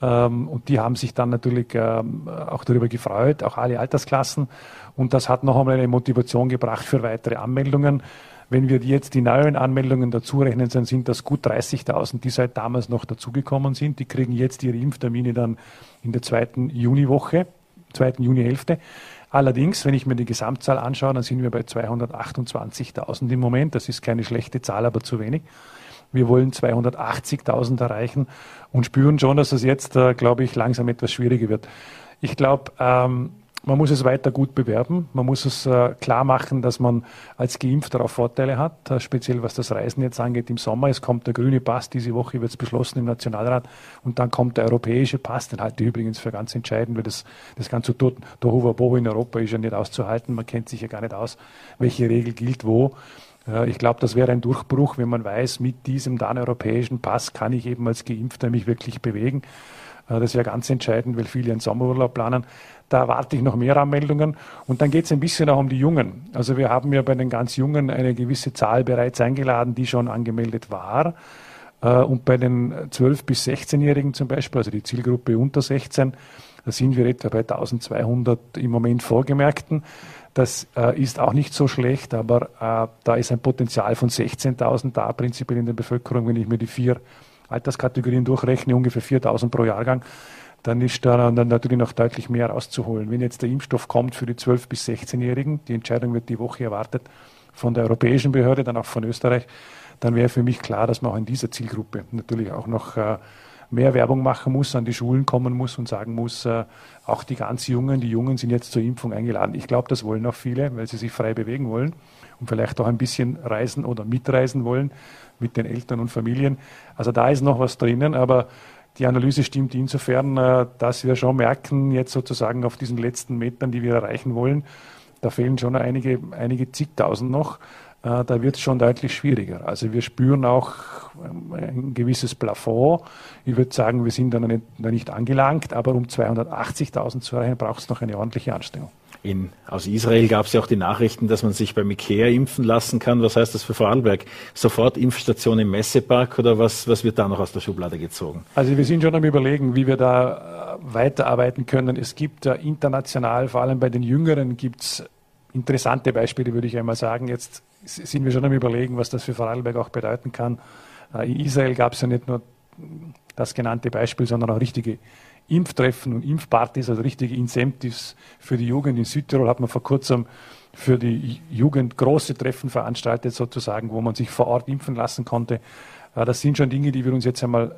Ähm, und die haben sich dann natürlich ähm, auch darüber gefreut, auch alle Altersklassen. Und das hat noch einmal eine Motivation gebracht für weitere Anmeldungen. Wenn wir jetzt die neuen Anmeldungen dazu rechnen, dann sind das gut 30.000, die seit damals noch dazugekommen sind. Die kriegen jetzt ihre Impftermine dann in der zweiten Juniwoche, zweiten Junihälfte. Allerdings, wenn ich mir die Gesamtzahl anschaue, dann sind wir bei 228.000 im Moment. Das ist keine schlechte Zahl, aber zu wenig. Wir wollen 280.000 erreichen und spüren schon, dass es jetzt, äh, glaube ich, langsam etwas schwieriger wird. Ich glaube, ähm, man muss es weiter gut bewerben. Man muss es äh, klar machen, dass man als Geimpfter auch Vorteile hat, äh, speziell was das Reisen jetzt angeht im Sommer. Es kommt der grüne Pass, diese Woche wird es beschlossen im Nationalrat und dann kommt der europäische Pass, den halte ich übrigens für ganz entscheidend, weil das, das ganze Tohuwabohu in Europa ist ja nicht auszuhalten. Man kennt sich ja gar nicht aus, welche Regel gilt wo. Äh, ich glaube, das wäre ein Durchbruch, wenn man weiß, mit diesem dann europäischen Pass kann ich eben als Geimpfter mich wirklich bewegen. Äh, das wäre ganz entscheidend, weil viele einen Sommerurlaub planen Da erwarte ich noch mehr Anmeldungen. Und dann geht es ein bisschen auch um die Jungen. Also wir haben ja bei den ganz Jungen eine gewisse Zahl bereits eingeladen, die schon angemeldet war. Äh, und bei den 12- bis 16-Jährigen zum Beispiel, also die Zielgruppe unter 16, da sind wir etwa bei 1200 im Moment Vorgemerkten. Das äh, ist auch nicht so schlecht, aber äh, da ist ein Potenzial von 16.000 da, prinzipiell in der Bevölkerung, wenn ich mir die vier Alterskategorien durchrechne, ungefähr 4.000 pro Jahrgang dann ist da natürlich noch deutlich mehr rauszuholen. Wenn jetzt der Impfstoff kommt für die 12- bis 16-Jährigen, die Entscheidung wird die Woche erwartet von der europäischen Behörde, dann auch von Österreich, dann wäre für mich klar, dass man auch in dieser Zielgruppe natürlich auch noch äh, mehr Werbung machen muss, an die Schulen kommen muss und sagen muss, äh, auch die ganz Jungen, die Jungen sind jetzt zur Impfung eingeladen. Ich glaube, das wollen auch viele, weil sie sich frei bewegen wollen und vielleicht auch ein bisschen reisen oder mitreisen wollen mit den Eltern und Familien. Also da ist noch was drinnen, aber die Analyse stimmt insofern, äh, dass wir schon merken, jetzt sozusagen auf diesen letzten Metern, die wir erreichen wollen, da fehlen schon einige, einige zigtausend noch. Äh, da wird es schon deutlich schwieriger. Also wir spüren auch ähm, ein gewisses Plafond. Ich würde sagen, wir sind da noch nicht, angelangt, aber um 280.000 zu erreichen, braucht es noch eine ordentliche Anstrengung. In, aus Israel gab es ja auch die Nachrichten, dass man sich beim Ikea impfen lassen kann. Was heißt das für Vorarlberg? Sofort Impfstation im Messepark oder was, was wird da noch aus der Schublade gezogen? Also wir sind schon am Überlegen, wie wir da äh, weiterarbeiten können. Es gibt international, vor allem bei den Jüngeren, gibt es interessante Beispiele, würde ich einmal sagen. Jetzt sind wir schon am Überlegen, was das für Vorarlberg auch bedeuten kann. Äh, in Israel gab es ja nicht nur das genannte Beispiel, sondern auch richtige Impftreffen und Impfpartys, also richtige Incentives für die Jugend. In Südtirol hat man vor kurzem für die Jugend große Treffen veranstaltet, sozusagen, wo man sich vor Ort impfen lassen konnte. Das sind schon Dinge, die wir uns jetzt einmal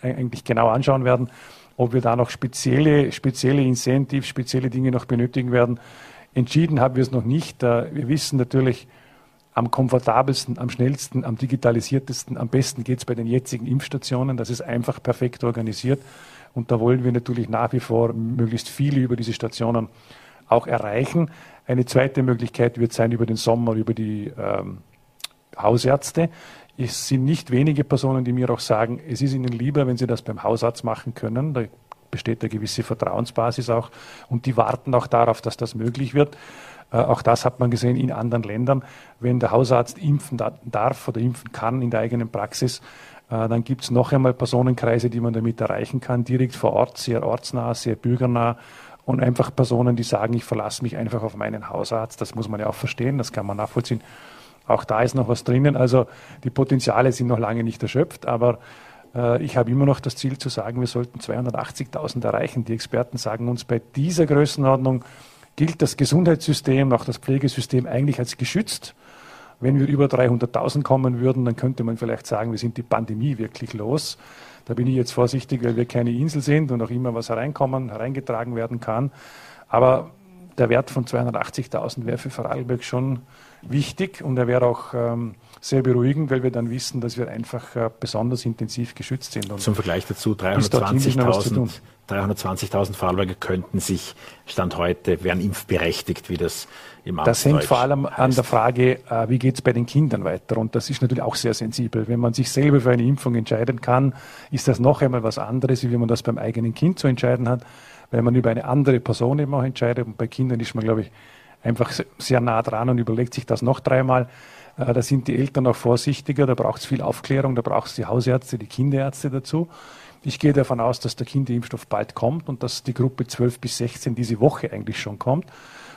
eigentlich genau anschauen werden, ob wir da noch spezielle, spezielle Incentives, spezielle Dinge noch benötigen werden. Entschieden haben wir es noch nicht. Äh, wir wissen natürlich, am komfortabelsten, am schnellsten, am digitalisiertesten, am besten geht es bei den jetzigen Impfstationen. Das ist einfach perfekt organisiert. Und da wollen wir natürlich nach wie vor möglichst viele über diese Stationen auch erreichen. Eine zweite Möglichkeit wird sein über den Sommer, über die ähm, Hausärzte. Es sind nicht wenige Personen, die mir auch sagen, es ist ihnen lieber, wenn sie das beim Hausarzt machen können. Da besteht eine gewisse Vertrauensbasis auch und die warten auch darauf, dass das möglich wird. Äh, auch das hat man gesehen in anderen Ländern. Wenn der Hausarzt impfen darf oder impfen kann in der eigenen Praxis, dann gibt es noch einmal Personenkreise, die man damit erreichen kann, direkt vor Ort, sehr ortsnah, sehr bürgernah und einfach Personen, die sagen, ich verlasse mich einfach auf meinen Hausarzt. Das muss man ja auch verstehen, das kann man nachvollziehen. Auch da ist noch was drinnen. Also die Potenziale sind noch lange nicht erschöpft, aber äh, ich habe immer noch das Ziel zu sagen, wir sollten 280.000 erreichen. Die Experten sagen uns, bei dieser Größenordnung gilt das Gesundheitssystem, auch das Pflegesystem eigentlich als geschützt. Wenn wir über 300.000 kommen würden, dann könnte man vielleicht sagen, wir sind die Pandemie wirklich los. Da bin ich jetzt vorsichtig, weil wir keine Insel sind und auch immer was hereinkommen, hereingetragen werden kann. Aber der Wert von 280.000 wäre für Vorarlberg schon wichtig und er wäre auch ähm, sehr beruhigend, weil wir dann wissen, dass wir einfach äh, besonders intensiv geschützt sind. Und Zum Vergleich dazu 320.000 320.000 Vorarlberger könnten sich Stand heute, wären impfberechtigt, wie das im Das hängt vor allem heißt. an der Frage, äh, wie geht es bei den Kindern weiter? Und das ist natürlich auch sehr sensibel. Wenn man sich selber für eine Impfung entscheiden kann, ist das noch einmal was anderes, wie wenn man das beim eigenen Kind zu entscheiden hat. Wenn man über eine andere Person eben auch entscheidet. Und bei Kindern ist man, glaube ich, einfach sehr nah dran und überlegt sich das noch dreimal. Äh, da sind die Eltern auch vorsichtiger, da braucht es viel Aufklärung, da braucht es die Hausärzte, die Kinderärzte dazu. Ich gehe davon aus, dass der Kinderimpfstoff bald kommt und dass die Gruppe 12 bis 16 diese Woche eigentlich schon kommt.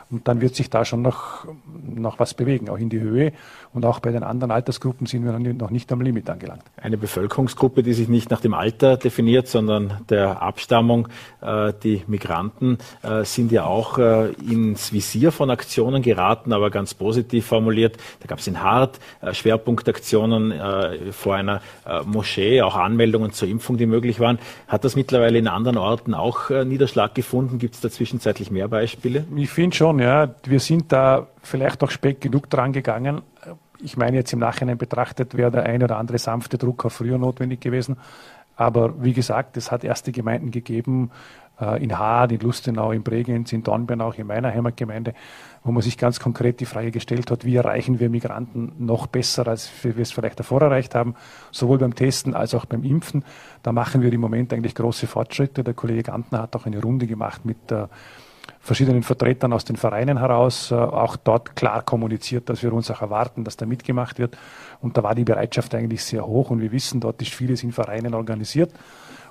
Und dann wird sich da schon noch, noch was bewegen, auch in die Höhe. Und auch bei den anderen Altersgruppen sind wir noch nicht am Limit angelangt. Eine Bevölkerungsgruppe, die sich nicht nach dem Alter definiert, sondern der Abstammung. Äh, die Migranten äh, sind ja auch äh, ins Visier von Aktionen geraten, aber ganz positiv formuliert. Da gab es in Hart Schwerpunktaktionen vor einer Moschee, auch Anmeldungen zur Impfung, die möglich waren. Hat das mittlerweile in anderen Orten auch Niederschlag gefunden? Gibt es da zwischenzeitlich mehr Beispiele? Ich finde schon, schon, ja. Wir sind da vielleicht auch spät genug dran gegangen. Ich meine jetzt im Nachhinein betrachtet, wäre der ein oder andere sanfte Druck auch früher notwendig gewesen. Aber wie gesagt, es hat erste Gemeinden gegeben, äh, in Hard, in Lustenau, in Bregenz, in Dornbirn, in meiner Heimatgemeinde, wo man sich ganz konkret die Frage gestellt hat, wie erreichen wir Migranten noch besser, als wir es vielleicht davor erreicht haben, sowohl beim Testen als auch beim Impfen. Da machen wir im Moment eigentlich große Fortschritte. Der Kollege Gantner hat auch eine Runde gemacht mit der verschiedenen Vertretern aus den Vereinen heraus auch dort klar kommuniziert, dass wir uns auch erwarten, dass da mitgemacht wird. Und da war die Bereitschaft eigentlich sehr hoch. Und wir wissen, dort ist vieles in Vereinen organisiert.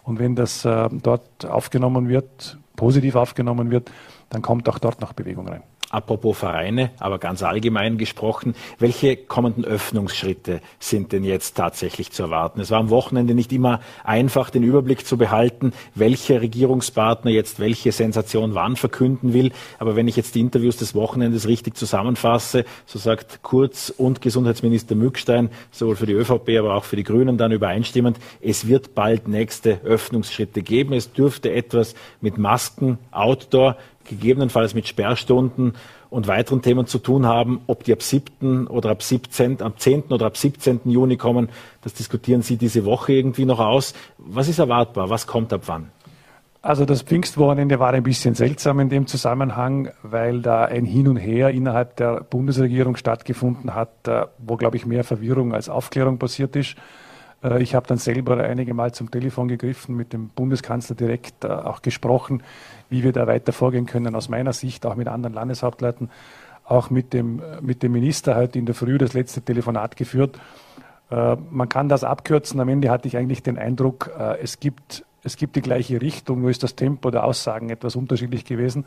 Und wenn das dort aufgenommen wird, positiv aufgenommen wird, dann kommt auch dort noch Bewegung rein. Apropos Vereine, aber ganz allgemein gesprochen, welche kommenden Öffnungsschritte sind denn jetzt tatsächlich zu erwarten? Es war am Wochenende nicht immer einfach, den Überblick zu behalten, welcher Regierungspartner jetzt welche Sensation wann verkünden will. Aber wenn ich jetzt die Interviews des Wochenendes richtig zusammenfasse, so sagt Kurz und Gesundheitsminister Mückstein, sowohl für die ÖVP, aber auch für die Grünen dann übereinstimmend, es wird bald nächste Öffnungsschritte geben. Es dürfte etwas mit Masken, Outdoor, gegebenenfalls mit Sperrstunden und weiteren Themen zu tun haben. Ob die ab 7. oder ab 17., ab 10. oder ab 17. Juni kommen, das diskutieren Sie diese Woche irgendwie noch aus. Was ist erwartbar? Was kommt ab wann? Also das Pfingstwochenende war ein bisschen seltsam in dem Zusammenhang, weil da ein Hin und Her innerhalb der Bundesregierung stattgefunden hat, äh, wo, glaube ich, mehr Verwirrung als Aufklärung passiert ist. Äh, ich habe dann selber einige Mal zum Telefon gegriffen, mit dem Bundeskanzler direkt äh, auch gesprochen, wie wir da weiter vorgehen können, aus meiner Sicht, auch mit anderen Landeshauptleuten, auch mit dem, mit dem Minister heute in der Früh das letzte Telefonat geführt. Äh, man kann das abkürzen. Am Ende hatte ich eigentlich den Eindruck, es gibt, es gibt die gleiche Richtung, nur ist das Tempo der Aussagen etwas unterschiedlich gewesen.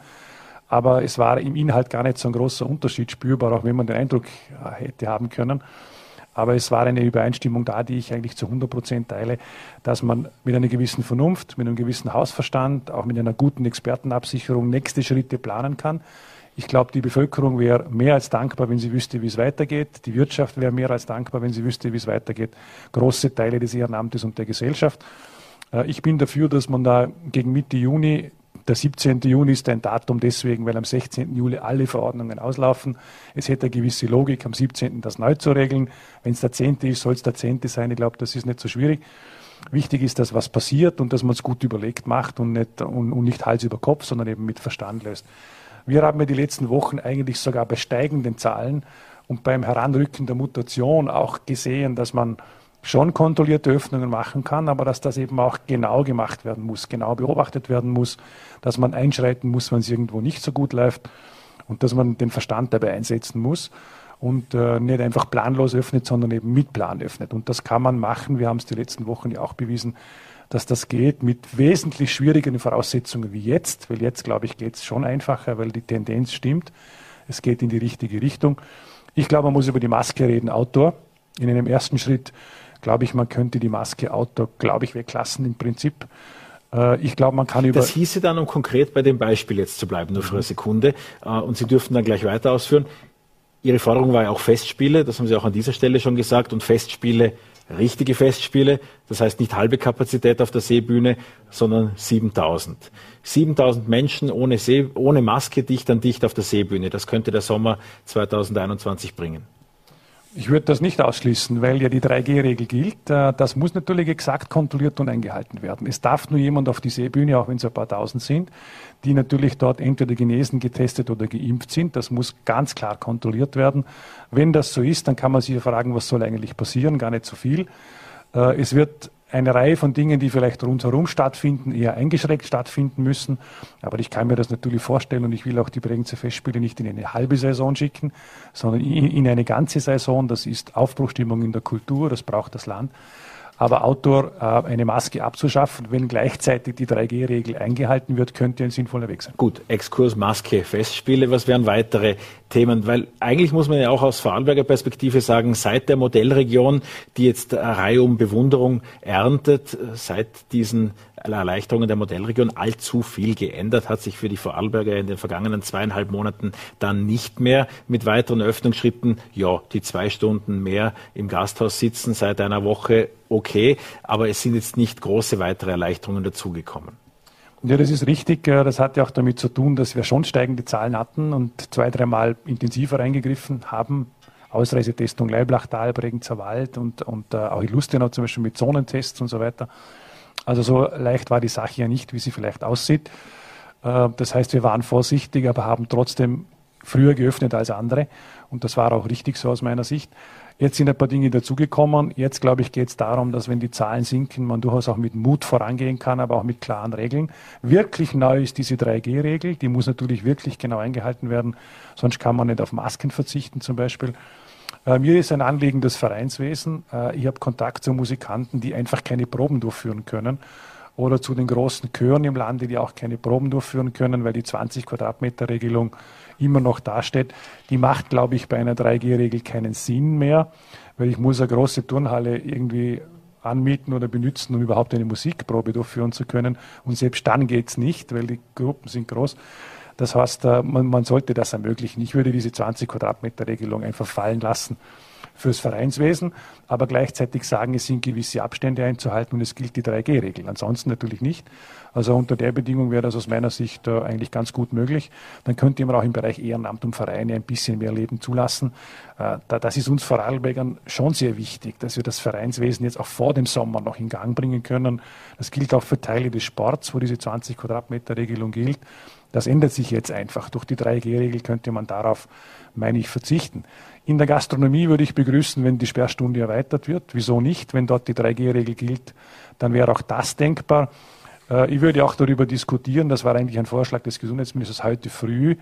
Aber es war im Inhalt gar nicht so ein großer Unterschied spürbar, auch wenn man den Eindruck hätte haben können. Aber es war eine Übereinstimmung da, die ich eigentlich zu 100 Prozent teile, dass man mit einer gewissen Vernunft, mit einem gewissen Hausverstand, auch mit einer guten Expertenabsicherung nächste Schritte planen kann. Ich glaube, die Bevölkerung wäre mehr als dankbar, wenn sie wüsste, wie es weitergeht. Die Wirtschaft wäre mehr als dankbar, wenn sie wüsste, wie es weitergeht. Große Teile des Ehrenamtes und der Gesellschaft. Äh, ich bin dafür, dass man da gegen Mitte Juni der 17. Juni ist ein Datum deswegen, weil am 16. Juli alle Verordnungen auslaufen. Es hätte eine gewisse Logik, am 17. das neu zu regeln. Wenn es der 10. ist, soll es der 10. sein. Ich glaube, das ist nicht so schwierig. Wichtig ist, dass was passiert und dass man es gut überlegt macht und nicht, und, und nicht Hals über Kopf, sondern eben mit Verstand löst. Wir haben ja die letzten Wochen eigentlich sogar bei steigenden Zahlen und beim Heranrücken der Mutation auch gesehen, dass man schon kontrollierte Öffnungen machen kann, aber dass das eben auch genau gemacht werden muss, genau beobachtet werden muss, dass man einschreiten muss, wenn es irgendwo nicht so gut läuft und dass man den Verstand dabei einsetzen muss und äh, nicht einfach planlos öffnet, sondern eben mit Plan öffnet. Und das kann man machen. Wir haben es die letzten Wochen ja auch bewiesen, dass das geht mit wesentlich schwierigeren Voraussetzungen wie jetzt, weil jetzt, glaube ich, geht es schon einfacher, weil die Tendenz stimmt. Es geht in die richtige Richtung. Ich glaube, man muss über die Maske reden, Outdoor. In einem ersten Schritt glaube ich, man könnte die Maske Outdoor, glaube ich, weglassen im Prinzip. Äh, ich glaube, man kann über. Das hieße dann, um konkret bei dem Beispiel jetzt zu bleiben, nur für eine Sekunde, äh, und Sie dürften dann gleich weiter ausführen. Ihre Forderung war ja auch Festspiele, das haben Sie auch an dieser Stelle schon gesagt, und Festspiele, richtige Festspiele, das heißt nicht halbe Kapazität auf der Seebühne, sondern 7000. 7000 Menschen ohne, See, ohne Maske dicht an dicht auf der Seebühne, das könnte der Sommer 2021 bringen. Ich würde das nicht ausschließen, weil ja die 3G-Regel gilt. Äh, das muss natürlich exakt kontrolliert und eingehalten werden. Es darf nur jemand auf die Seebühne, auch wenn es ein paar tausend sind, die natürlich dort entweder genesen, getestet oder geimpft sind. Das muss ganz klar kontrolliert werden. Wenn das so ist, dann kann man sich fragen, was soll eigentlich passieren? Gar nicht so viel. Äh, es wird eine Reihe von Dingen, die vielleicht rundherum stattfinden, eher eingeschränkt stattfinden müssen. Aber ich kann mir das natürlich vorstellen und ich will auch die Bregenzer Festspiele nicht in eine halbe Saison schicken, sondern in eine ganze Saison. Das ist Aufbruchstimmung in der Kultur, das braucht das Land. Aber Outdoor äh, eine Maske abzuschaffen, wenn gleichzeitig die 3G-Regel eingehalten wird, könnte ein sinnvoller Weg sein. Gut, Exkurs, Maske, Festspiele, was wären weitere Themen? Weil eigentlich muss man ja auch aus Vorarlberger Perspektive sagen, seit der Modellregion, die jetzt Reihe um Bewunderung erntet, seit diesen Erleichterungen der Modellregion allzu viel geändert hat sich für die Vorarlberger in den vergangenen zweieinhalb Monaten dann nicht mehr mit weiteren Öffnungsschritten. Ja, die zwei Stunden mehr im Gasthaus sitzen seit einer Woche, okay, aber es sind jetzt nicht große weitere Erleichterungen dazugekommen. Ja, das ist richtig. Das hat ja auch damit zu tun, dass wir schon steigende Zahlen hatten und zwei, dreimal intensiver eingegriffen haben. Ausreisetestung Leiblachtal, Bregenzer Wald und, und äh, auch Illustenau zum Beispiel mit Zonentests und so weiter. Also so leicht war die Sache ja nicht, wie sie vielleicht aussieht. Äh, das heißt, wir waren vorsichtig, aber haben trotzdem früher geöffnet als andere. Und das war auch richtig so aus meiner Sicht. Jetzt sind ein paar Dinge dazugekommen. Jetzt, glaube ich, geht es darum, dass wenn die Zahlen sinken, man durchaus auch mit Mut vorangehen kann, aber auch mit klaren Regeln. Wirklich neu ist diese 3G-Regel. Die muss natürlich wirklich genau eingehalten werden. Sonst kann man nicht auf Masken verzichten zum Beispiel. Äh, mir ist ein Anliegen das Vereinswesen. Äh, ich habe Kontakt zu Musikanten, die einfach keine Proben durchführen können oder zu den großen Chören im Lande, die auch keine Proben durchführen können, weil die 20 Quadratmeter Regelung immer noch dasteht. Die macht, glaube ich, bei einer 3G-Regel keinen Sinn mehr, weil ich muss eine große Turnhalle irgendwie anmieten oder benutzen, um überhaupt eine Musikprobe durchführen zu können. Und selbst dann geht's nicht, weil die Gruppen sind groß. Das heißt, äh, man, man sollte das ermöglichen. Ich würde diese 20 Quadratmeter Regelung einfach fallen lassen fürs Vereinswesen, aber gleichzeitig sagen, es sind gewisse Abstände einzuhalten und es gilt die 3G-Regel. Ansonsten natürlich nicht. Also unter der Bedingung wäre das aus meiner Sicht äh, eigentlich ganz gut möglich. Dann könnte man auch im Bereich Ehrenamt und Vereine ein bisschen mehr Leben zulassen. Äh, das ist uns Vorarlbergern schon sehr wichtig, dass wir das Vereinswesen jetzt auch vor dem Sommer noch in Gang bringen können. Das gilt auch für Teile des Sports, wo diese 20 Quadratmeter Regelung gilt. Das ändert sich jetzt einfach. Durch die 3G-Regel könnte man darauf, meine ich, verzichten. In der Gastronomie würde ich begrüßen, wenn die Sperrstunde erweitert wird. Wieso nicht? Wenn dort die 3G-Regel gilt, dann wäre auch das denkbar. Äh, ich würde auch darüber diskutieren, das war eigentlich ein Vorschlag des Gesundheitsministers heute früh,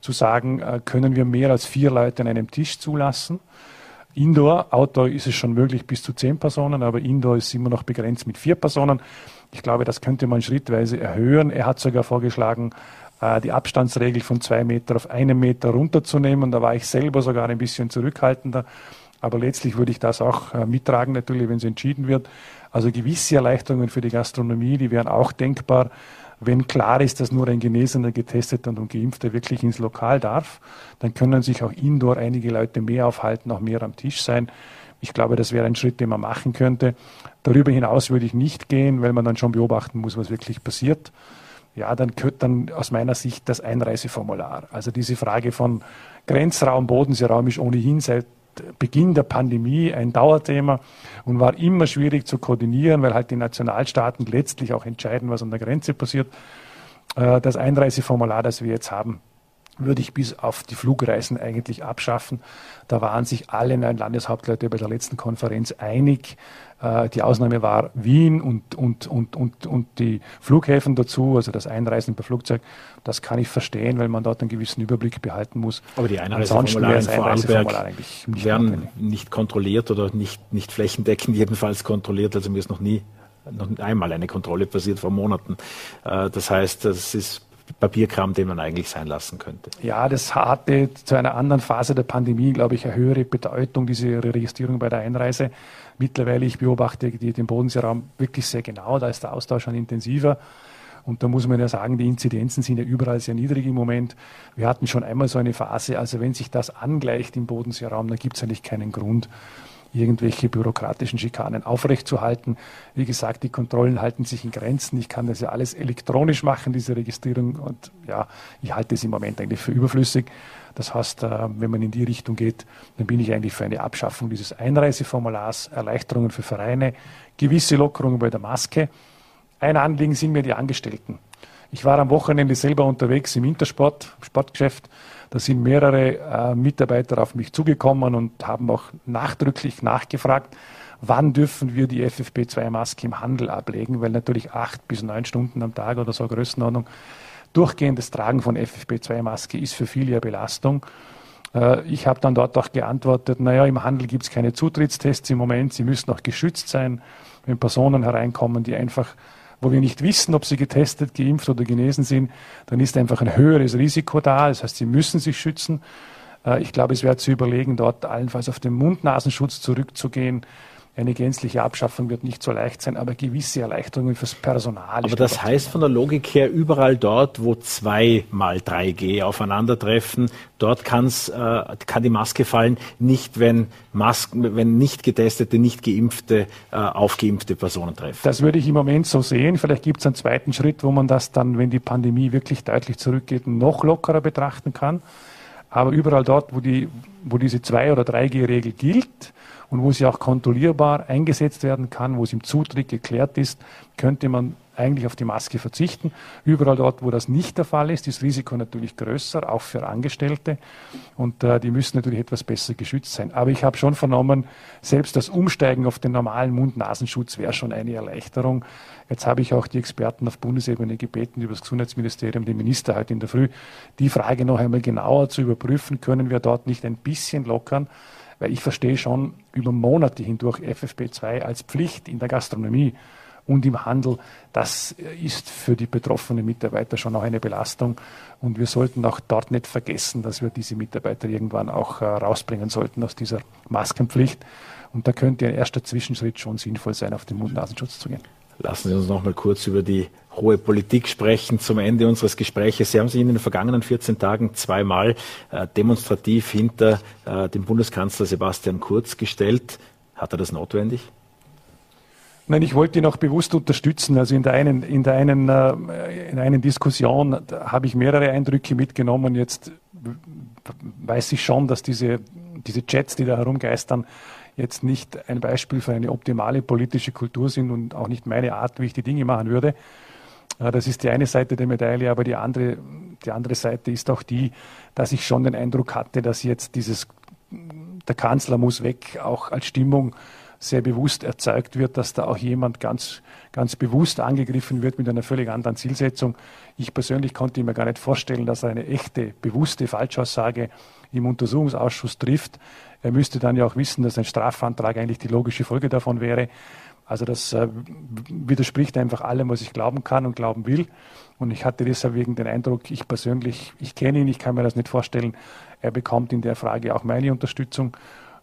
zu sagen, äh, können wir mehr als vier Leute an einem Tisch zulassen? Indoor, Outdoor ist es schon möglich bis zu zehn Personen, aber Indoor ist immer noch begrenzt mit vier Personen. Ich glaube, das könnte man schrittweise erhöhen. Er hat sogar vorgeschlagen, die Abstandsregel von zwei Meter auf einen Meter runterzunehmen. Da war ich selber sogar ein bisschen zurückhaltender. Aber letztlich würde ich das auch äh, mittragen, natürlich, wenn es entschieden wird. Also gewisse Erleichterungen für die Gastronomie, die wären auch denkbar, wenn klar ist, dass nur ein Genesener, Getesteter und Geimpfter wirklich ins Lokal darf. Dann können sich auch indoor einige Leute mehr aufhalten, auch mehr am Tisch sein. Ich glaube, das wäre ein Schritt, den man machen könnte. Darüber hinaus würde ich nicht gehen, weil man dann schon beobachten muss, was wirklich passiert ja, dann gehört dann aus meiner Sicht das Einreiseformular. Also diese Frage von Grenzraum, Bodenseeraum ist ohnehin seit Beginn der Pandemie ein Dauerthema und war immer schwierig zu koordinieren, weil halt die Nationalstaaten letztlich auch entscheiden, was an der Grenze passiert. Äh, das Einreiseformular, das wir jetzt haben, würde ich bis auf die Flugreisen eigentlich abschaffen. Da waren sich alle neun Landeshauptleute bei der letzten Konferenz einig. Äh, die Ausnahme war Wien und, und, und, und, und die Flughäfen dazu, also das Einreisen per Flugzeug. Das kann ich verstehen, weil man dort einen gewissen Überblick behalten muss. Aber die Einreiseformulare in Vorarlberg nicht werden notwendig. nicht kontrolliert oder nicht, nicht flächendeckend jedenfalls kontrolliert. Also mir ist noch nie noch einmal eine Kontrolle passiert vor Monaten. Äh, das heißt, das ist Papierkram, den man eigentlich sein lassen könnte. Ja, das hatte zu einer anderen Phase der Pandemie, glaube ich, eine höhere Bedeutung, diese Registrierung bei der Einreise. Mittlerweile, ich beobachte den Bodenseeraum wirklich sehr genau, da ist der Austausch schon intensiver. Und da muss man ja sagen, die Inzidenzen sind ja überall sehr niedrig im Moment. Wir hatten schon einmal so eine Phase, also wenn sich das angleicht im Bodenseeraum, dann gibt es eigentlich keinen Grund, irgendwelche bürokratischen Schikanen aufrechtzuerhalten. Wie gesagt, die Kontrollen halten sich in Grenzen. Ich kann das ja alles elektronisch machen, diese Registrierung. Und ja, ich halte es im Moment eigentlich für überflüssig. Das heißt, äh, wenn man in die Richtung geht, dann bin ich eigentlich für eine Abschaffung dieses Einreiseformulars, Erleichterungen für Vereine, gewisse Lockerungen bei der Maske. Ein Anliegen sind mir die Angestellten. Ich war am Wochenende selber unterwegs im Intersport, Sportgeschäft da sind mehrere äh, Mitarbeiter auf mich zugekommen und haben auch nachdrücklich nachgefragt, wann dürfen wir die FFP2-Maske im Handel ablegen, weil natürlich acht bis neun Stunden am Tag oder so Größenordnung durchgehendes Tragen von FFP2-Maske ist für viele eine Belastung. Äh, ich habe dann dort auch geantwortet, naja, im Handel gibt es keine Zutrittstests im Moment, sie müssen auch geschützt sein, wenn Personen hereinkommen, die einfach wo wir nicht wissen, ob sie getestet, geimpft oder genesen sind, dann ist einfach ein höheres Risiko da. Das heißt, sie müssen sich schützen. Äh, ich glaube, es wäre zu überlegen, dort allenfalls auf den Mund-Nasenschutz zurückzugehen. Eine gänzliche Abschaffung wird nicht so leicht sein, aber gewisse Erleichterungen fürs Personal. Aber das heißt von der Logik her, überall dort, wo zwei mal 3G aufeinandertreffen, dort kann's, äh, kann die Maske fallen, nicht wenn, Masken, wenn nicht getestete, nicht geimpfte, äh, aufgeimpfte Personen treffen. Das würde ich im Moment so sehen. Vielleicht gibt es einen zweiten Schritt, wo man das dann, wenn die Pandemie wirklich deutlich zurückgeht, noch lockerer betrachten kann. Aber überall dort, wo, die, wo diese 2- oder 3G-Regel gilt, und wo sie auch kontrollierbar eingesetzt werden kann, wo es im Zutritt geklärt ist, könnte man eigentlich auf die Maske verzichten. Überall dort, wo das nicht der Fall ist, ist das Risiko natürlich größer, auch für Angestellte. Und äh, die müssen natürlich etwas besser geschützt sein. Aber ich habe schon vernommen, selbst das Umsteigen auf den normalen Mund-Nasenschutz wäre schon eine Erleichterung. Jetzt habe ich auch die Experten auf Bundesebene gebeten, über das Gesundheitsministerium, den Minister heute in der Früh, die Frage noch einmal genauer zu überprüfen, können wir dort nicht ein bisschen lockern? Weil ich verstehe schon über Monate hindurch FFP2 als Pflicht in der Gastronomie und im Handel, das ist für die betroffenen Mitarbeiter schon auch eine Belastung. Und wir sollten auch dort nicht vergessen, dass wir diese Mitarbeiter irgendwann auch äh, rausbringen sollten aus dieser Maskenpflicht. Und da könnte ein erster Zwischenschritt schon sinnvoll sein, auf den Mund-Nasenschutz zu gehen. Lassen Sie uns noch mal kurz über die hohe Politik sprechen zum Ende unseres Gespräches. Sie haben sich in den vergangenen 14 Tagen zweimal äh, demonstrativ hinter äh, dem Bundeskanzler Sebastian Kurz gestellt. Hat er das notwendig? Nein, ich wollte ihn auch bewusst unterstützen. Also in der einen, in der einen, äh, in einer Diskussion habe ich mehrere Eindrücke mitgenommen. Jetzt weiß ich schon, dass diese, diese Chats, die da herumgeistern, jetzt nicht ein Beispiel für eine optimale politische Kultur sind und auch nicht meine Art, wie ich die Dinge machen würde. Das ist die eine Seite der Medaille, aber die andere, die andere Seite ist auch die, dass ich schon den Eindruck hatte, dass jetzt dieses, der Kanzler muss weg, auch als Stimmung sehr bewusst erzeugt wird, dass da auch jemand ganz, ganz bewusst angegriffen wird mit einer völlig anderen Zielsetzung. Ich persönlich konnte mir gar nicht vorstellen, dass er eine echte, bewusste Falschaussage im Untersuchungsausschuss trifft. Er müsste dann ja auch wissen, dass ein Strafantrag eigentlich die logische Folge davon wäre. Also das äh, widerspricht einfach allem, was ich glauben kann und glauben will. Und ich hatte deshalb wegen den Eindruck, ich persönlich, ich kenne ihn, ich kann mir das nicht vorstellen, er bekommt in der Frage auch meine Unterstützung.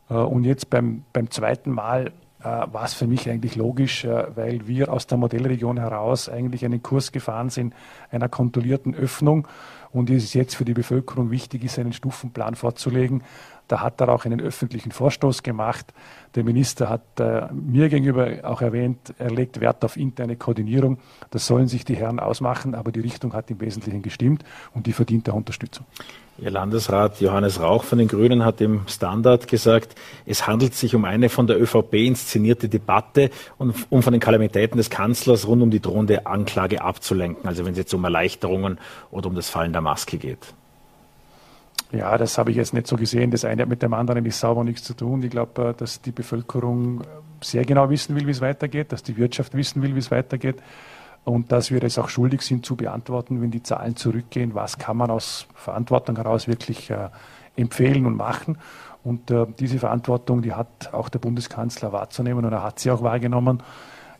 Äh, und jetzt beim, beim zweiten Mal äh, war es für mich eigentlich logisch, äh, weil wir aus der Modellregion heraus eigentlich einen Kurs gefahren sind, einer kontrollierten Öffnung. Und es ist jetzt für die Bevölkerung wichtig, ist einen Stufenplan vorzulegen. Da hat er auch einen öffentlichen Vorstoß gemacht. Der Minister hat äh, mir gegenüber auch erwähnt, er legt Wert auf interne Koordinierung. Das sollen sich die Herren ausmachen, aber die Richtung hat im Wesentlichen gestimmt und die verdient auch Unterstützung. Ihr Landesrat Johannes Rauch von den Grünen hat im Standard gesagt, es handelt sich um eine von der ÖVP inszenierte Debatte und um von den Kalamitäten des Kanzlers rund um die drohende Anklage abzulenken. Also wenn es jetzt um Erleichterungen oder um das Fallen der Maske geht. Ja, das habe ich jetzt nicht so gesehen. Das eine hat mit dem anderen nämlich sauber nichts zu tun. Ich glaube, äh, dass die Bevölkerung sehr genau wissen will, wie es weitergeht, dass die Wirtschaft wissen will, wie es weitergeht und dass wir es auch schuldig sind zu beantworten, wenn die Zahlen zurückgehen, was kann man aus Verantwortung heraus wirklich äh, empfehlen und machen. Und äh, diese Verantwortung, die hat auch der Bundeskanzler wahrzunehmen und er hat sie auch wahrgenommen.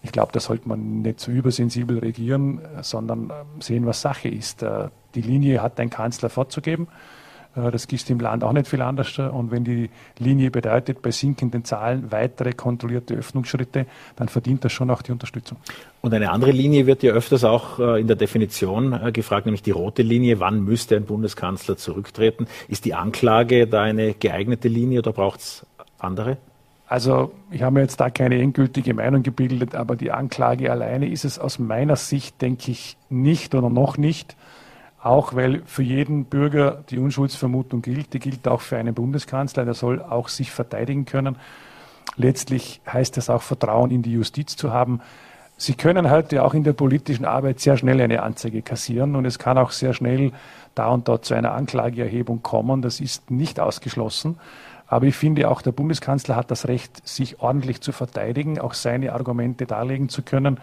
Ich glaube, da sollte man nicht zu so übersensibel regieren, sondern äh, sehen, was Sache ist. Äh, die Linie hat ein Kanzler vorzugeben. Äh, das ist im Land auch nicht viel anders. Und wenn die Linie bedeutet, bei sinkenden Zahlen weitere kontrollierte Öffnungsschritte, dann verdient das schon auch die Unterstützung. Und eine andere Linie wird ja öfters auch äh, in der Definition äh, gefragt, nämlich die rote Linie. Wann müsste ein Bundeskanzler zurücktreten? Ist die Anklage da eine geeignete Linie oder braucht es andere? Also ich habe mir jetzt da keine endgültige Meinung gebildet, aber die Anklage alleine ist es aus meiner Sicht, denke ich, nicht oder noch nicht auch weil für jeden Bürger die Unschuldsvermutung gilt, die gilt auch für einen Bundeskanzler, der soll auch sich verteidigen können. Letztlich heißt es auch Vertrauen in die Justiz zu haben. Sie können heute auch in der politischen Arbeit sehr schnell eine Anzeige kassieren und es kann auch sehr schnell da und dort zu einer Anklageerhebung kommen. Das ist nicht ausgeschlossen. Aber ich finde, auch der Bundeskanzler hat das Recht, sich ordentlich zu verteidigen, auch seine Argumente darlegen zu können.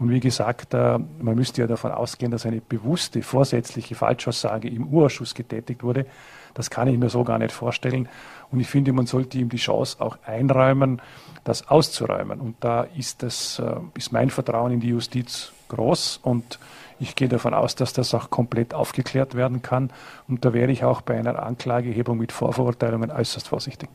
Und wie gesagt, äh, man müsste ja davon ausgehen, dass eine bewusste, vorsätzliche Falschaussage im Urausschuss getätigt wurde. Das kann ich mir so gar nicht vorstellen. Und ich finde, man sollte ihm die Chance auch einräumen, das auszuräumen. Und da ist, das, äh, ist mein Vertrauen in die Justiz groß und ich gehe davon aus, dass das auch komplett aufgeklärt werden kann. Und da wäre ich auch bei einer Anklagehebung mit Vorverurteilungen äußerst vorsichtig.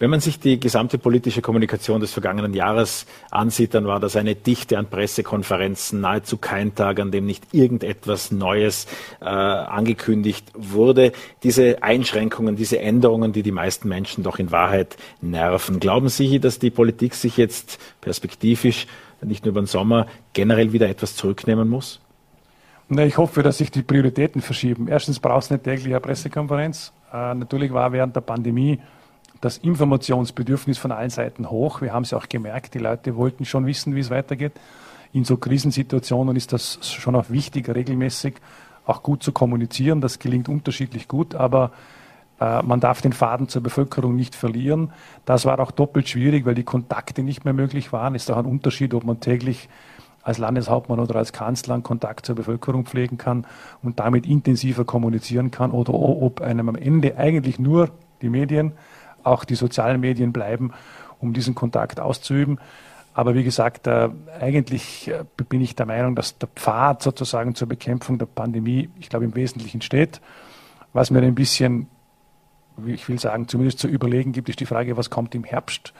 Wenn man sich die gesamte politische Kommunikation des vergangenen Jahres ansieht, dann war das eine Dichte an Pressekonferenzen, nahezu kein Tag, an dem nicht irgendetwas Neues äh, angekündigt wurde. Diese Einschränkungen, diese Änderungen, die die meisten Menschen doch in Wahrheit nerven. Glauben Sie, dass die Politik sich jetzt perspektivisch, nicht nur über den Sommer, generell wieder etwas zurücknehmen muss? Na, ich hoffe, dass sich die Prioritäten verschieben. Erstens braucht es eine tägliche Pressekonferenz. Äh, natürlich war während der Pandemie das Informationsbedürfnis von allen Seiten hoch. Wir haben es auch gemerkt, die Leute wollten schon wissen, wie es weitergeht. In so Krisensituationen ist das schon auch wichtig, regelmäßig auch gut zu kommunizieren. Das gelingt unterschiedlich gut, aber äh, man darf den Faden zur Bevölkerung nicht verlieren. Das war auch doppelt schwierig, weil die Kontakte nicht mehr möglich waren. Ist auch ein Unterschied, ob man täglich als Landeshauptmann oder als Kanzler Kontakt zur Bevölkerung pflegen kann und damit intensiver kommunizieren kann oder ob einem am Ende eigentlich nur die Medien, auch die sozialen Medien bleiben, um diesen Kontakt auszuüben. Aber wie gesagt, äh, eigentlich äh, bin ich der Meinung, dass der Pfad sozusagen zur Bekämpfung der Pandemie, ich glaube, im Wesentlichen steht. Was mir ein bisschen ich will sagen, zumindest zu überlegen gibt, ist die Frage, was kommt im Herbst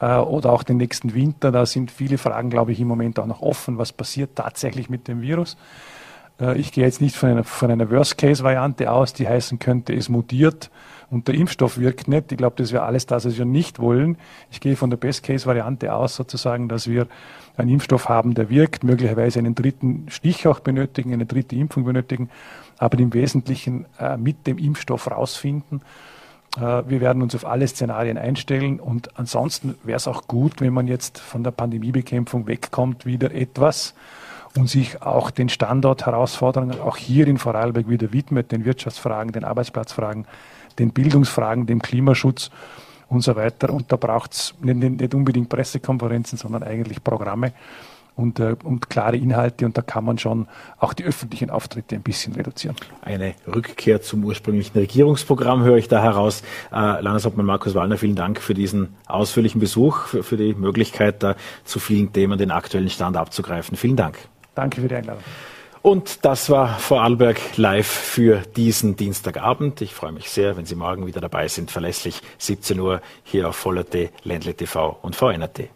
äh, oder auch den nächsten Winter. Da sind viele Fragen, glaube ich, im Moment auch noch offen. Was passiert tatsächlich mit dem Virus? Ich gehe jetzt nicht von einer, von einer Worst-Case-Variante aus, die heißen könnte, es mutiert und der Impfstoff wirkt nicht. Ich glaube, das wäre alles das, was wir nicht wollen. Ich gehe von der Best-Case-Variante aus, sozusagen, dass wir einen Impfstoff haben, der wirkt, möglicherweise einen dritten Stich auch benötigen, eine dritte Impfung benötigen, aber im Wesentlichen äh, mit dem Impfstoff rausfinden. Äh, wir werden uns auf alle Szenarien einstellen und ansonsten wäre es auch gut, wenn man jetzt von der Pandemiebekämpfung wegkommt, wieder etwas und sich auch den Standortherausforderungen auch hier in Vorarlberg wieder widmet, den Wirtschaftsfragen, den Arbeitsplatzfragen, den Bildungsfragen, dem Klimaschutz und so weiter. Und da braucht es nicht, nicht, unbedingt Pressekonferenzen, sondern eigentlich Programme und, äh, und klare Inhalte. Und da kann man schon auch die öffentlichen Auftritte ein bisschen reduzieren. Eine Rückkehr zum ursprünglichen Regierungsprogramm höre ich da heraus. Äh, Landeshauptmann Markus Wallner, vielen Dank für diesen ausführlichen Besuch, für, für die Möglichkeit, da zu vielen Themen den aktuellen Stand abzugreifen. Vielen Dank. Danke für die Einladung. Und das war Vorarlberg live für diesen Dienstagabend. Ich freue mich sehr, wenn Sie morgen wieder dabei sind. Verlässlich 17 Uhr hier auf Vollert, Ländle TV und VNRT.